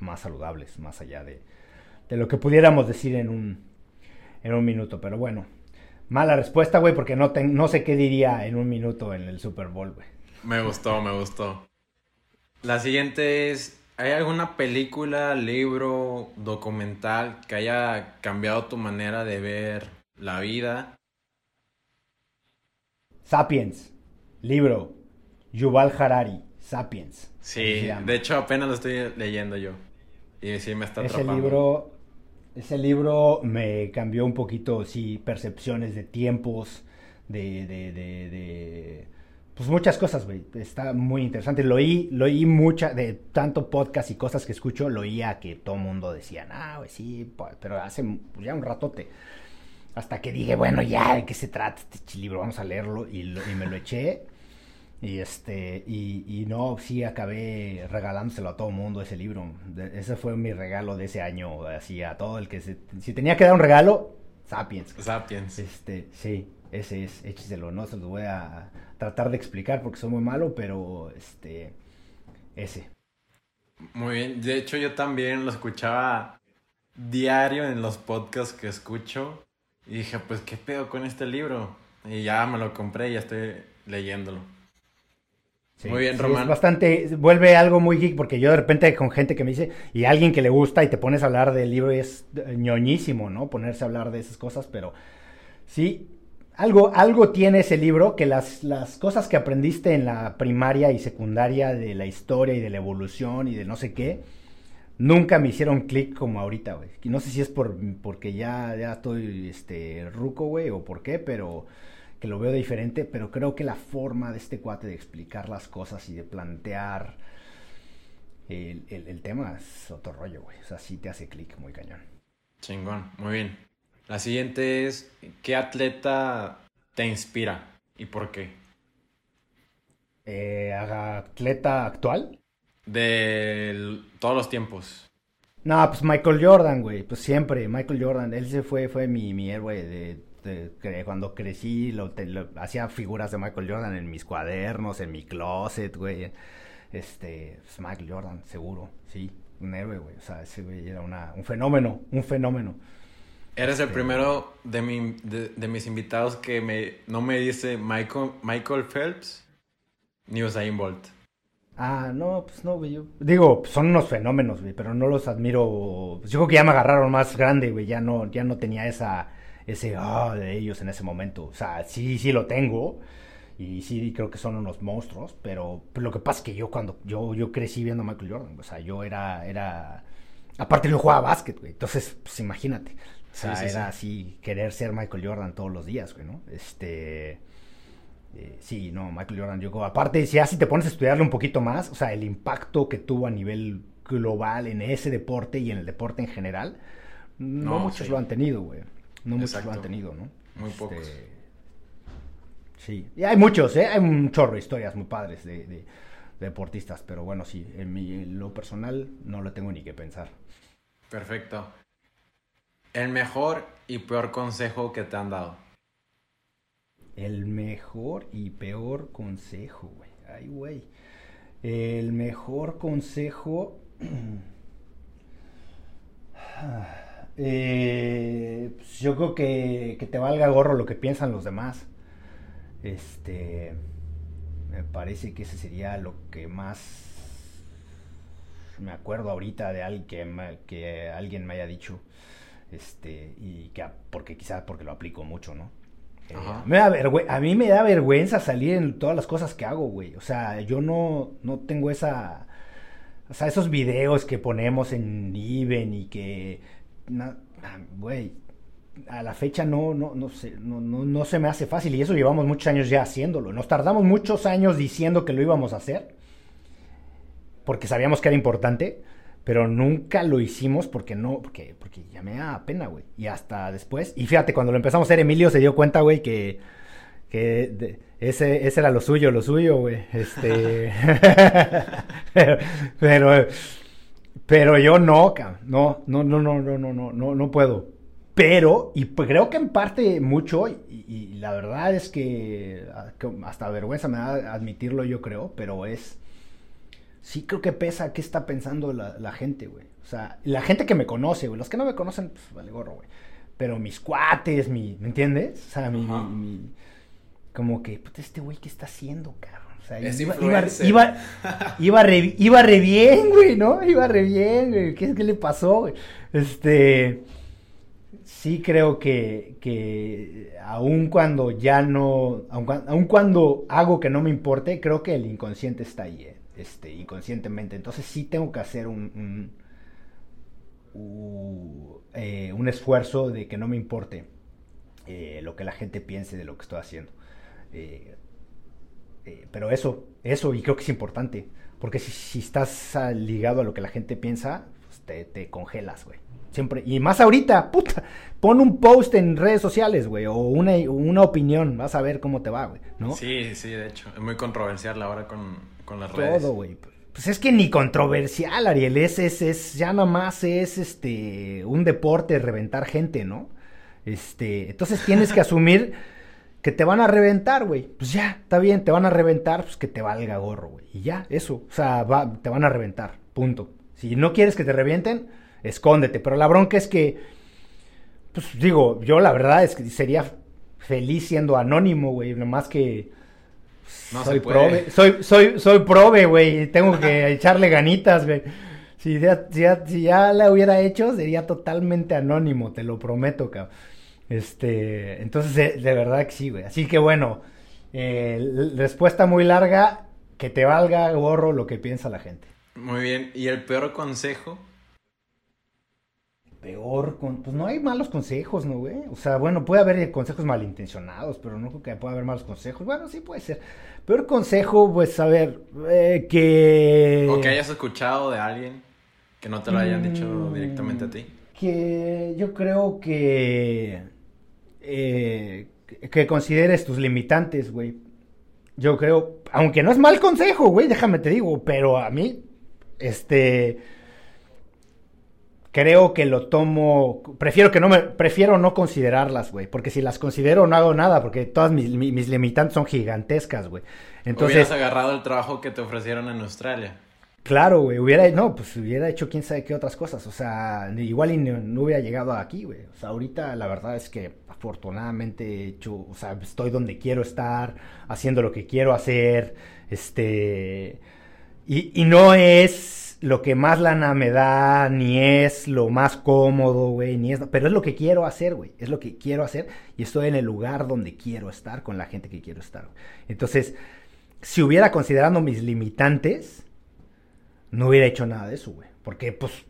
más saludables, más allá de, lo que pudiéramos decir en un, en un minuto. Pero bueno, mala respuesta, güey, porque no, no sé qué diría en un minuto en el Super Bowl, güey. Me gustó, me gustó. La siguiente es, ¿hay alguna película, libro, documental que haya cambiado tu manera de ver la vida? Sapiens, libro, Yuval Harari. Sapiens. Sí, de hecho apenas lo estoy leyendo yo. Y sí me está atrapando. Ese libro, ese libro me cambió un poquito, sí, percepciones de tiempos, de, de, de, de pues muchas cosas, güey. Está muy interesante. Lo oí, lo oí mucha, de tanto podcast y cosas que escucho, lo oía que todo mundo decía, ah, güey, sí, pero hace ya un ratote. Hasta que dije, bueno, ya, ¿de qué se trata este libro? Vamos a leerlo. Y, y me lo eché. Y este, y, no, sí acabé regalándoselo a todo el mundo ese libro. ese fue mi regalo de ese año, así a todo el que se, si tenía que dar un regalo, Sapiens. Sapiens. Este, sí, ese es, écheselo, no se lo voy a tratar de explicar porque soy muy malo, pero este, ese. Muy bien, de hecho yo también lo escuchaba diario en los podcasts que escucho y dije, pues qué pedo con este libro. Y ya me lo compré y ya estoy leyéndolo muy bien, Román. es bastante, vuelve algo muy geek, porque yo de repente con gente que me dice, y alguien que le gusta y te pones a hablar del libro es ñoñísimo, ¿no? Ponerse a hablar de esas cosas, pero sí, algo, algo tiene ese libro que las, las cosas que aprendiste en la primaria y secundaria de la historia y de la evolución y de no sé qué, nunca me hicieron clic como ahorita, güey. Y no sé si es por, porque ya, ya estoy este, ruco, güey, o por qué, pero que lo veo diferente, pero creo que la forma de este cuate de explicar las cosas y de plantear el, tema es otro rollo, güey. O sea, sí te hace clic muy cañón. Chingón, muy bien. La siguiente es, ¿qué atleta te inspira y por qué? Eh, ¿Atleta actual? De todos los tiempos. No, pues Michael Jordan, güey. Pues siempre, Michael Jordan. Él se fue, fue mi, mi héroe de cuando crecí, lo, hacía figuras de Michael Jordan en mis cuadernos, en mi closet, güey. Este, pues, Michael Jordan, seguro, sí, un héroe, güey. O sea, ese güey era un fenómeno, un fenómeno. Eres el este, primero de, mi, de, mis invitados que me, no me dice Michael, Michael Phelps ni Usain Bolt. Ah, no, pues no, güey. Yo, digo, son unos fenómenos, güey, pero no los admiro. Pues yo creo que ya me agarraron más grande, güey. Ya no, ya no tenía esa ese ah de ellos en ese momento. O sea, sí, sí lo tengo. Y sí creo que son unos monstruos. Pero, lo que pasa es que yo cuando yo, yo crecí viendo a Michael Jordan. O sea, yo era. era Aparte yo jugaba básquet, güey. Entonces, pues imagínate. O sea, era así, querer ser Michael Jordan todos los días, güey, ¿no? Este. Eh, sí, no, Michael Jordan, yo aparte, si así te pones a estudiarle un poquito más, o sea, el impacto que tuvo a nivel global en ese deporte y en el deporte en general, no, muchos lo han tenido, güey. No muchos lo han tenido, ¿no? Muy este, pocos. Sí, y hay muchos, ¿eh? Hay un chorro de historias muy padres de, deportistas, pero bueno, sí, en, mi, lo personal no lo tengo ni que pensar. Perfecto. El mejor y peor consejo que te han dado. El mejor y peor consejo, güey. Ay, güey. El mejor consejo... Eh, pues yo creo que, que te valga gorro lo que piensan los demás. Este, me parece que ese sería lo que más me acuerdo ahorita de alguien que, que alguien me haya dicho. Este, y que porque quizás porque lo aplico mucho, ¿no? Eh, me da a mí me da vergüenza salir en todas las cosas que hago, güey. O sea, yo no, no tengo esa. O sea, esos videos que ponemos en Iben y que güey, a la fecha no, no, no, se, no, no, se me hace fácil y eso llevamos muchos años ya haciéndolo. Nos tardamos muchos años diciendo que lo íbamos a hacer porque sabíamos que era importante, pero nunca lo hicimos porque no, porque, porque ya me da pena, güey. Y hasta después. Y fíjate, cuando lo empezamos a hacer, Emilio se dio cuenta, güey, que, que ese, ese era lo suyo, lo suyo, güey. Este. pero, pero, yo no. No, no, no, no, no, no, no, no puedo. Pero, y pues creo que en parte mucho, y, y la verdad es ah, que hasta vergüenza me da admitirlo, yo creo, pero es Sí, creo que pesa qué está pensando la, gente, güey. O sea, la gente que me conoce, güey. Los que no me conocen, pues vale gorro, güey. Pero mis cuates, mi. ¿Me entiendes? O sea, mi. mi, como que, puta, este güey, ¿qué está haciendo, cabrón? O sea, iba, iba, iba, iba, re, iba re bien, güey, ¿no? Iba re bien, güey. ¿Qué, qué le pasó, güey? Este sí creo que, que aun cuando ya no, aun, cuando hago que no me importe, creo que el inconsciente está ahí, eh, este, inconscientemente. Entonces sí tengo que hacer un, un, eh, esfuerzo de que no me importe eh, lo que la gente piense de lo que estoy haciendo. pero eso, eso, y creo que es importante, porque si, si estás ligado a lo que la gente piensa, pues te, te congelas, güey. Siempre, y más ahorita, puta, pon un post en redes sociales, güey, o una, una opinión, vas a ver cómo te va, güey, ¿no? Sí, sí, de hecho, es muy controversial ahora con, con las redes. Todo, güey. Pues es que ni controversial, Ariel, es, es, es, ya nomás es, este, un deporte reventar gente, ¿no? Este, entonces tienes que asumir que te van a reventar, güey. Pues ya, está bien, te van a reventar, pues que te valga gorro, güey. Y ya, eso, o sea, va, te van a reventar, punto. Si no quieres que te revienten, escóndete. Pero la bronca es que, pues digo, yo la verdad es que sería feliz siendo anónimo, güey, nomás que... No soy prove, soy, soy, soy prove, güey, tengo que echarle ganitas, güey. Si ya, si, ya, la hubiera hecho, sería totalmente anónimo, te lo prometo, cabrón. Este, entonces, de, verdad que sí, güey. Así que bueno, eh, respuesta muy larga, que te valga gorro lo que piensa la gente. Muy bien, ¿y el peor consejo peor, con, pues no hay malos consejos, ¿no, güey? O sea, bueno, puede haber consejos malintencionados, pero no creo que pueda haber malos consejos. Bueno, sí puede ser. Peor consejo, pues, a ver, eh, que... O que hayas escuchado de alguien que no te lo hayan dicho mm, directamente a ti. Que yo creo que... Eh, que consideres tus limitantes, güey. Yo creo, aunque no es mal consejo, güey, déjame te digo, pero a mí, este creo que lo tomo, prefiero que no me, prefiero no considerarlas, güey, porque si las considero no hago nada, porque todas mis, mis limitantes son gigantescas, güey. Entonces, hubieras agarrado el trabajo que te ofrecieron en Australia. Claro, güey, hubiera, no, pues hubiera hecho quién sabe qué otras cosas, o sea, igual y no, hubiera llegado aquí, güey. O sea, ahorita la verdad es que afortunadamente he hecho, o sea, estoy donde quiero estar, haciendo lo que quiero hacer, este, y, y no es lo que más lana me da, ni es lo más cómodo, güey, ni es, pero es lo que quiero hacer, güey, es lo que quiero hacer y estoy en el lugar donde quiero estar con la gente que quiero estar. Entonces, si hubiera considerado mis limitantes, no hubiera hecho nada de eso, güey, porque pues,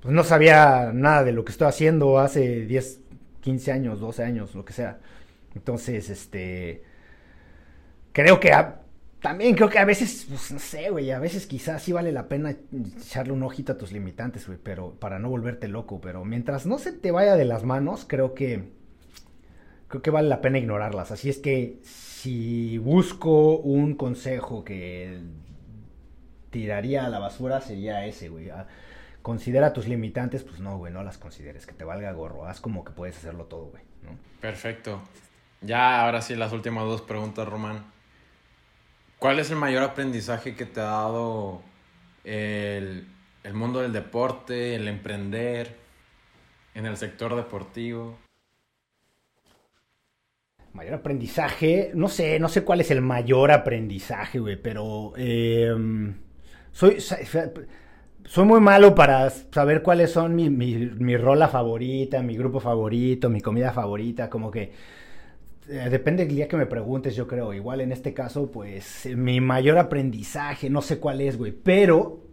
pues no sabía nada de lo que estoy haciendo hace 10, 15 años, 12 años, lo que sea. Entonces, este, creo que también creo que a veces, pues, no sé, güey, a veces quizás sí vale la pena echarle un ojito a tus limitantes, güey, pero para no volverte loco, pero mientras no se te vaya de las manos, creo que creo que vale la pena ignorarlas. Así es que si busco un consejo que tiraría a la basura sería ese, güey. Ah, considera tus limitantes, pues no, güey, no las consideres, que te valga gorro, haz como que puedes hacerlo todo, güey. Perfecto. Ya, ahora sí, las últimas dos preguntas, Román. ¿Cuál es el mayor aprendizaje que te ha dado el, mundo del deporte, el emprender en el sector deportivo? Mayor aprendizaje, no sé, no sé cuál es el mayor aprendizaje, güey, pero em, soy, soy muy malo para saber cuáles son mi, mi, mi rola favorita, mi grupo favorito, mi comida favorita, como que eh, depende del día que me preguntes, yo creo. Igual en este caso, pues mi mayor aprendizaje, no sé cuál es, güey. Pero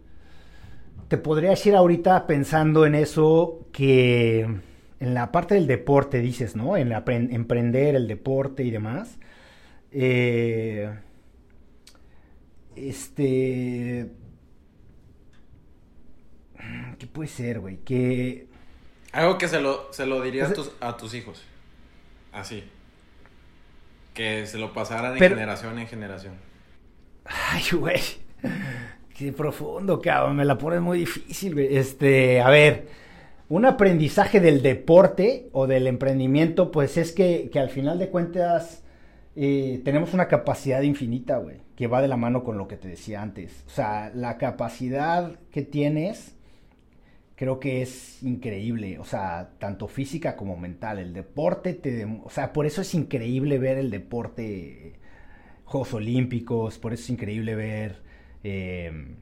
te podría decir ahorita pensando en eso que en la parte del deporte, dices, ¿no? En emprender el deporte y demás. Eh, Este. ¿Qué puede ser, güey? Que. Algo que se lo, se lo dirías a, tus, a tus hijos. Así. Que se lo pasaran de generación en generación. Ay, güey. Qué profundo, cabrón. Me la pones muy difícil, güey. Este, a ver. Un aprendizaje del deporte o del emprendimiento, pues es que, que al final de cuentas eh, tenemos una capacidad infinita, güey, que va de la mano con lo que te decía antes. O sea, la capacidad que tienes creo que es increíble, o sea, tanto física como mental. El deporte te... O sea, por eso es increíble ver el deporte, Juegos Olímpicos, por eso es increíble ver eh,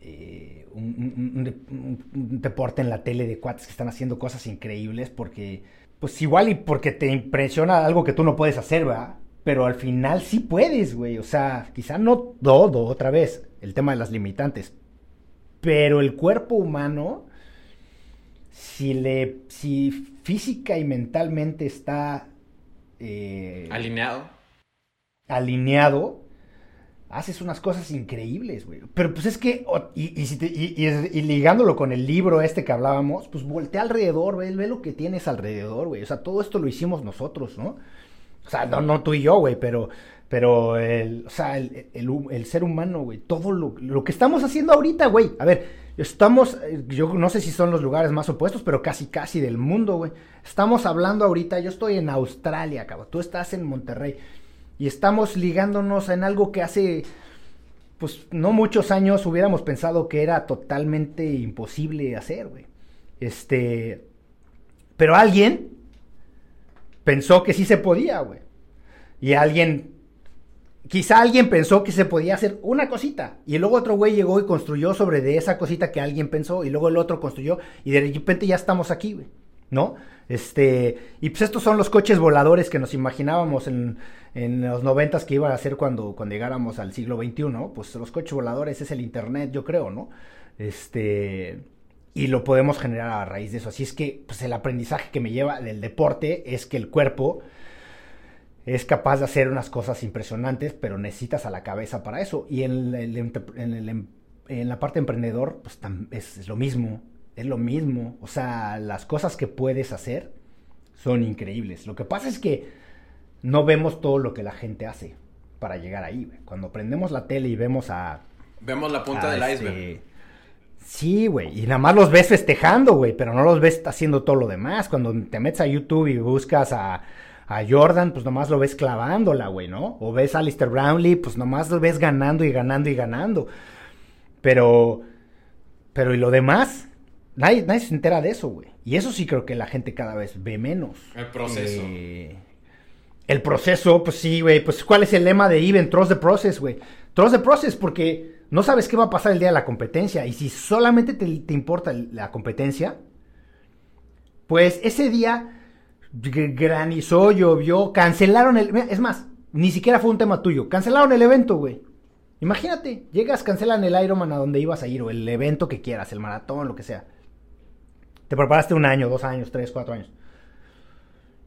eh, un, deporte en la tele de cuates que están haciendo cosas increíbles, porque, pues igual y porque te impresiona algo que tú no puedes hacer, ¿verdad? Pero al final sí puedes, güey. O sea, quizá no todo, otra vez, el tema de las limitantes. Pero el cuerpo humano, si le, si física y mentalmente está eh, alineado, alineado, haces unas cosas increíbles, güey. Pero pues es que, y, y, ligándolo con el libro este que hablábamos, pues voltea alrededor, ve, ve lo que tienes alrededor, güey. O sea, todo esto lo hicimos nosotros, ¿no? O sea, no, no tú y yo, güey, pero, pero el, o sea, el, el, ser humano, güey, todo lo, lo, que estamos haciendo ahorita, güey. A ver, estamos, eh, yo no sé si son los lugares más opuestos, pero casi, casi del mundo, güey. Estamos hablando ahorita, yo estoy en Australia, cabrón, tú estás en Monterrey. Y estamos ligándonos en algo que hace, pues, no muchos años hubiéramos pensado que era totalmente imposible hacer, güey. Este, pero alguien pensó que sí se podía, güey. Y alguien, quizá alguien pensó que se podía hacer una cosita. Y luego otro güey llegó y construyó sobre de esa cosita que alguien pensó. Y luego el otro construyó. Y de repente ya estamos aquí, güey. ¿No? Este, y pues estos son los coches voladores que nos imaginábamos en, en los noventas que iban a ser cuando, cuando llegáramos al siglo XXI, pues los coches voladores es el internet, yo creo, ¿no? Este, y lo podemos generar a raíz de eso. Así es que pues, el aprendizaje que me lleva del deporte es que el cuerpo es capaz de hacer unas cosas impresionantes, pero necesitas a la cabeza para eso. Y en, en, en la parte emprendedor, pues es, es, lo mismo, es lo mismo. O sea, las cosas que puedes hacer son increíbles. Lo que pasa es que no vemos todo lo que la gente hace para llegar ahí. Cuando prendemos la tele y vemos a... Vemos la punta del este, iceberg Sí, güey, y nada más los ves festejando, güey, pero no los ves haciendo todo lo demás. Cuando te metes a YouTube y buscas a, a Jordan, pues nomás lo ves clavándola, güey, ¿no? O ves a Alistair Brownlee, pues nomás lo ves ganando y ganando y ganando. Pero, pero ¿y lo demás? Nadie, nadie se entera de eso, güey. Y eso sí creo que la gente cada vez ve menos. El proceso. Eh, el proceso, pues sí, güey. Pues ¿cuál es el lema de Even? Trust the process, güey. Trust the process porque no sabes qué va a pasar el día de la competencia. Y si solamente te, importa la competencia, pues ese día granizó, llovió, cancelaron el... Es más, ni siquiera fue un tema tuyo. Cancelaron el evento, güey. Imagínate, llegas, cancelan el Ironman a donde ibas a ir, o el evento que quieras, el maratón, lo que sea. Te preparaste un año, dos años, tres, cuatro años.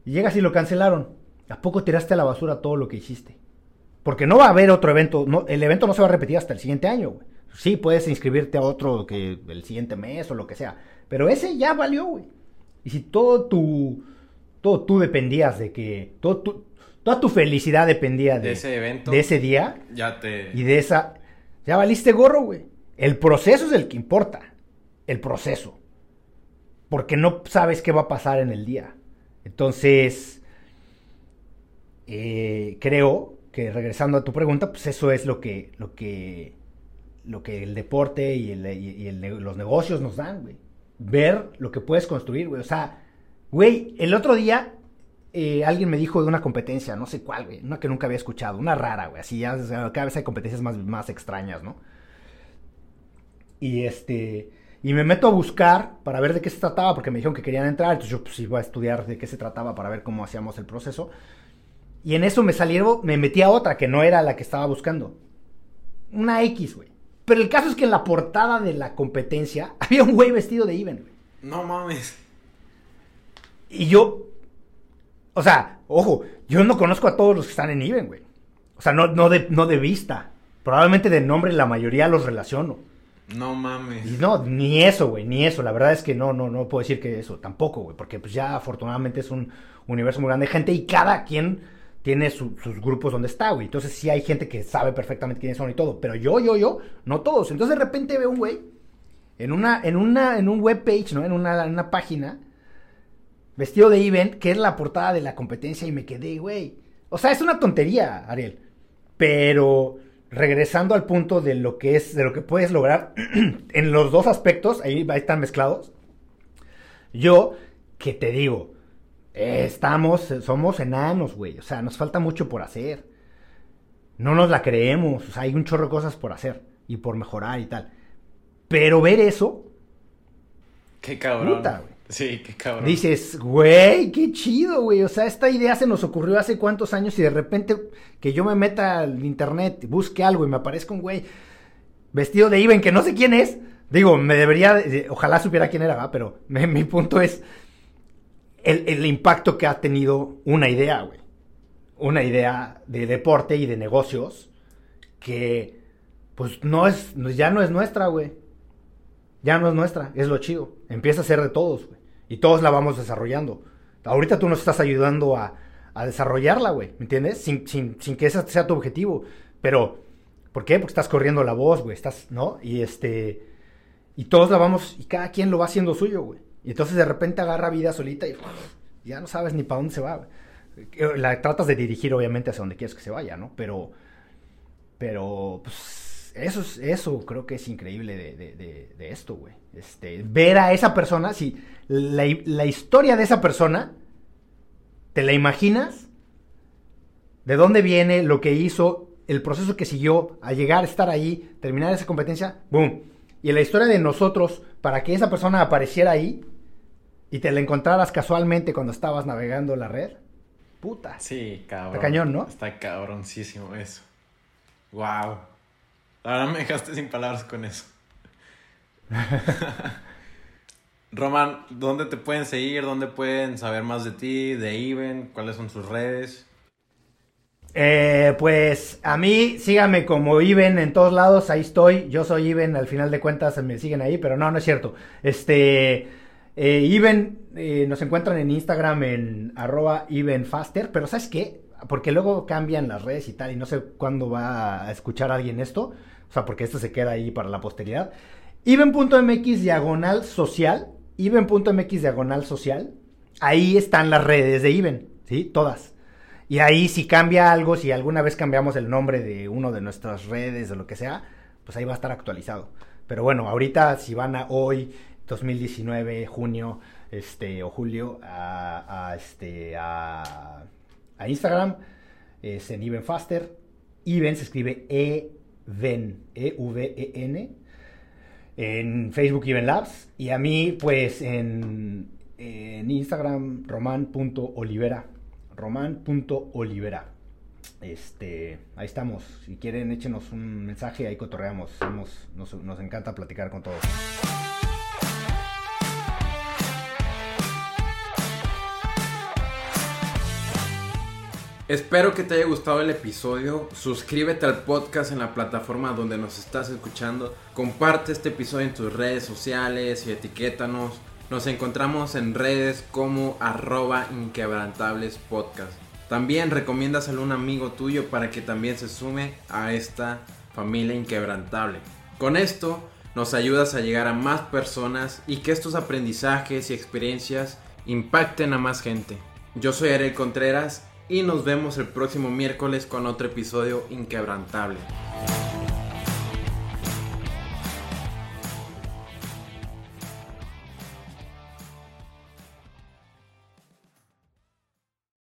Y llegas y lo cancelaron. ¿A poco tiraste a la basura todo lo que hiciste? Porque no va a haber otro evento, el evento no se va a repetir hasta el siguiente año, güey. Sí, puedes inscribirte a otro que el siguiente mes o lo que sea, pero ese ya valió, güey. Y si todo tu, todo tú dependías de que, todo tu, toda tu felicidad dependía de, ese evento, de ese día, ya te... Y de esa, ya valiste gorro, güey. El proceso es el que importa, el proceso. Porque no sabes qué va a pasar en el día. Entonces, eh, creo que regresando a tu pregunta, pues eso es lo que, lo que, lo que el deporte y, los negocios nos dan, güey. Ver lo que puedes construir, güey. O sea, güey, el otro día eh, alguien me dijo de una competencia, no sé cuál, güey, una que nunca había escuchado, una rara, güey. Así ya cada vez hay competencias más, más extrañas, ¿no? Y este, y me meto a buscar para ver de qué se trataba, porque me dijeron que querían entrar, entonces yo pues iba a estudiar de qué se trataba para ver cómo hacíamos el proceso. Y en eso me salieron, me metí a otra que no era la que estaba buscando. Una X, güey. Pero el caso es que en la portada de la competencia había un güey vestido de Even, güey. No mames. Y yo, o sea, ojo, yo no conozco a todos los que están en Even, güey. O sea, no, no, de, no de vista. probablemente de nombre la mayoría los relaciono. No mames. Y no, ni eso, güey, ni eso. La verdad es que no, no, no puedo decir que eso, tampoco, güey, porque pues ya afortunadamente es un universo muy grande de gente y cada quien tiene sus grupos donde está, güey. Entonces sí hay gente que sabe perfectamente quiénes son y todo, pero yo, yo, yo, no todos. Entonces de repente veo un güey en una, en una, en un webpage, ¿no? En una, en una página, vestido de event, que es la portada de la competencia y me quedé, güey. O sea, es una tontería, Ariel. Pero regresando al punto de lo que es, de lo que puedes lograr en los dos aspectos, ahí, están mezclados. Yo, que te digo, estamos, somos enanos, güey. O sea, nos falta mucho por hacer. No nos la creemos. O sea, hay un chorro de cosas por hacer y por mejorar y tal. Pero ver eso. Qué cabrón. Sí, qué cabrón. Dices, güey, qué chido, güey. O sea, esta idea se nos ocurrió hace cuántos años y de repente que yo me meta al internet, busque algo y me aparezca un güey vestido de Iben que no sé quién es. Digo, me debería, ojalá supiera quién era, pero mi punto es el, el impacto que ha tenido una idea, güey. Una idea de deporte y de negocios que, pues, no es, ya no es nuestra, güey ya no es nuestra, es lo chido. Empieza a ser de todos, güey. Y todos la vamos desarrollando. Ahorita tú nos estás ayudando a, desarrollarla, güey. ¿Me entiendes? Sin, que ese sea tu objetivo. Pero, ¿por qué? Porque estás corriendo la voz, güey. Estás, ¿no? Y este. Y todos la vamos. Y cada quien lo va haciendo suyo, güey. Y entonces de repente agarra vida solita y ya no sabes ni para dónde se va. La tratas de dirigir, obviamente, hacia donde quieres que se vaya, ¿no? Pero. Pero, pues eso, es, eso creo que es increíble de, esto, güey. Este, ver a esa persona, si la, historia de esa persona, ¿te la imaginas? ¿De dónde viene lo que hizo, el proceso que siguió a llegar a estar ahí, terminar esa competencia? ¡Boom! Y la historia de nosotros, para que esa persona apareciera ahí y te la encontraras casualmente cuando estabas navegando la red. Puta. Sí, cabrón. Está cañón, ¿no? Está cabroncísimo eso. Wow. Ahora me dejaste sin palabras con eso. Roman, ¿dónde te pueden seguir? ¿Dónde pueden saber más de ti, de Iben? ¿Cuáles son sus redes? Eh, pues a mí síganme como Iben en todos lados, ahí estoy. Yo soy Iben, al final de cuentas me siguen ahí, pero no, no es cierto. Este, eh, Iben, eh, nos encuentran en Instagram en arroba Faster, pero ¿sabes qué? Porque luego cambian las redes y tal, y no sé cuándo va a escuchar alguien esto. Sea, porque esto se queda ahí para la posteridad. Iben.mx diagonal social. Iben.mx diagonal social. Ahí están las redes de Iben, ¿sí? Todas. Y ahí si cambia algo, si alguna vez cambiamos el nombre de uno de nuestras redes o lo que sea, pues ahí va a estar actualizado. Pero bueno, ahorita si van a hoy, 2019, junio, este, o julio, a, este, a, a Instagram, es en Even Faster. Even se escribe E Ven, E-V-E-N, en Facebook Even Labs, y a mí, pues, en, en Instagram, roman.olivera, roman.olivera. Este, ahí estamos. Si quieren, échenos un mensaje, ahí cotorreamos. nos, nos encanta platicar con todos. Espero que te haya gustado el episodio. Suscríbete al podcast en la plataforma donde nos estás escuchando. Comparte este episodio en tus redes sociales y etiquétanos. Nos encontramos en redes como arroba inquebrantables podcast. También recomiendas a un amigo tuyo para que también se sume a esta familia inquebrantable. Con esto nos ayudas a llegar a más personas y que estos aprendizajes y experiencias impacten a más gente. Yo soy Ariel Contreras y nos vemos el próximo miércoles con otro episodio inquebrantable.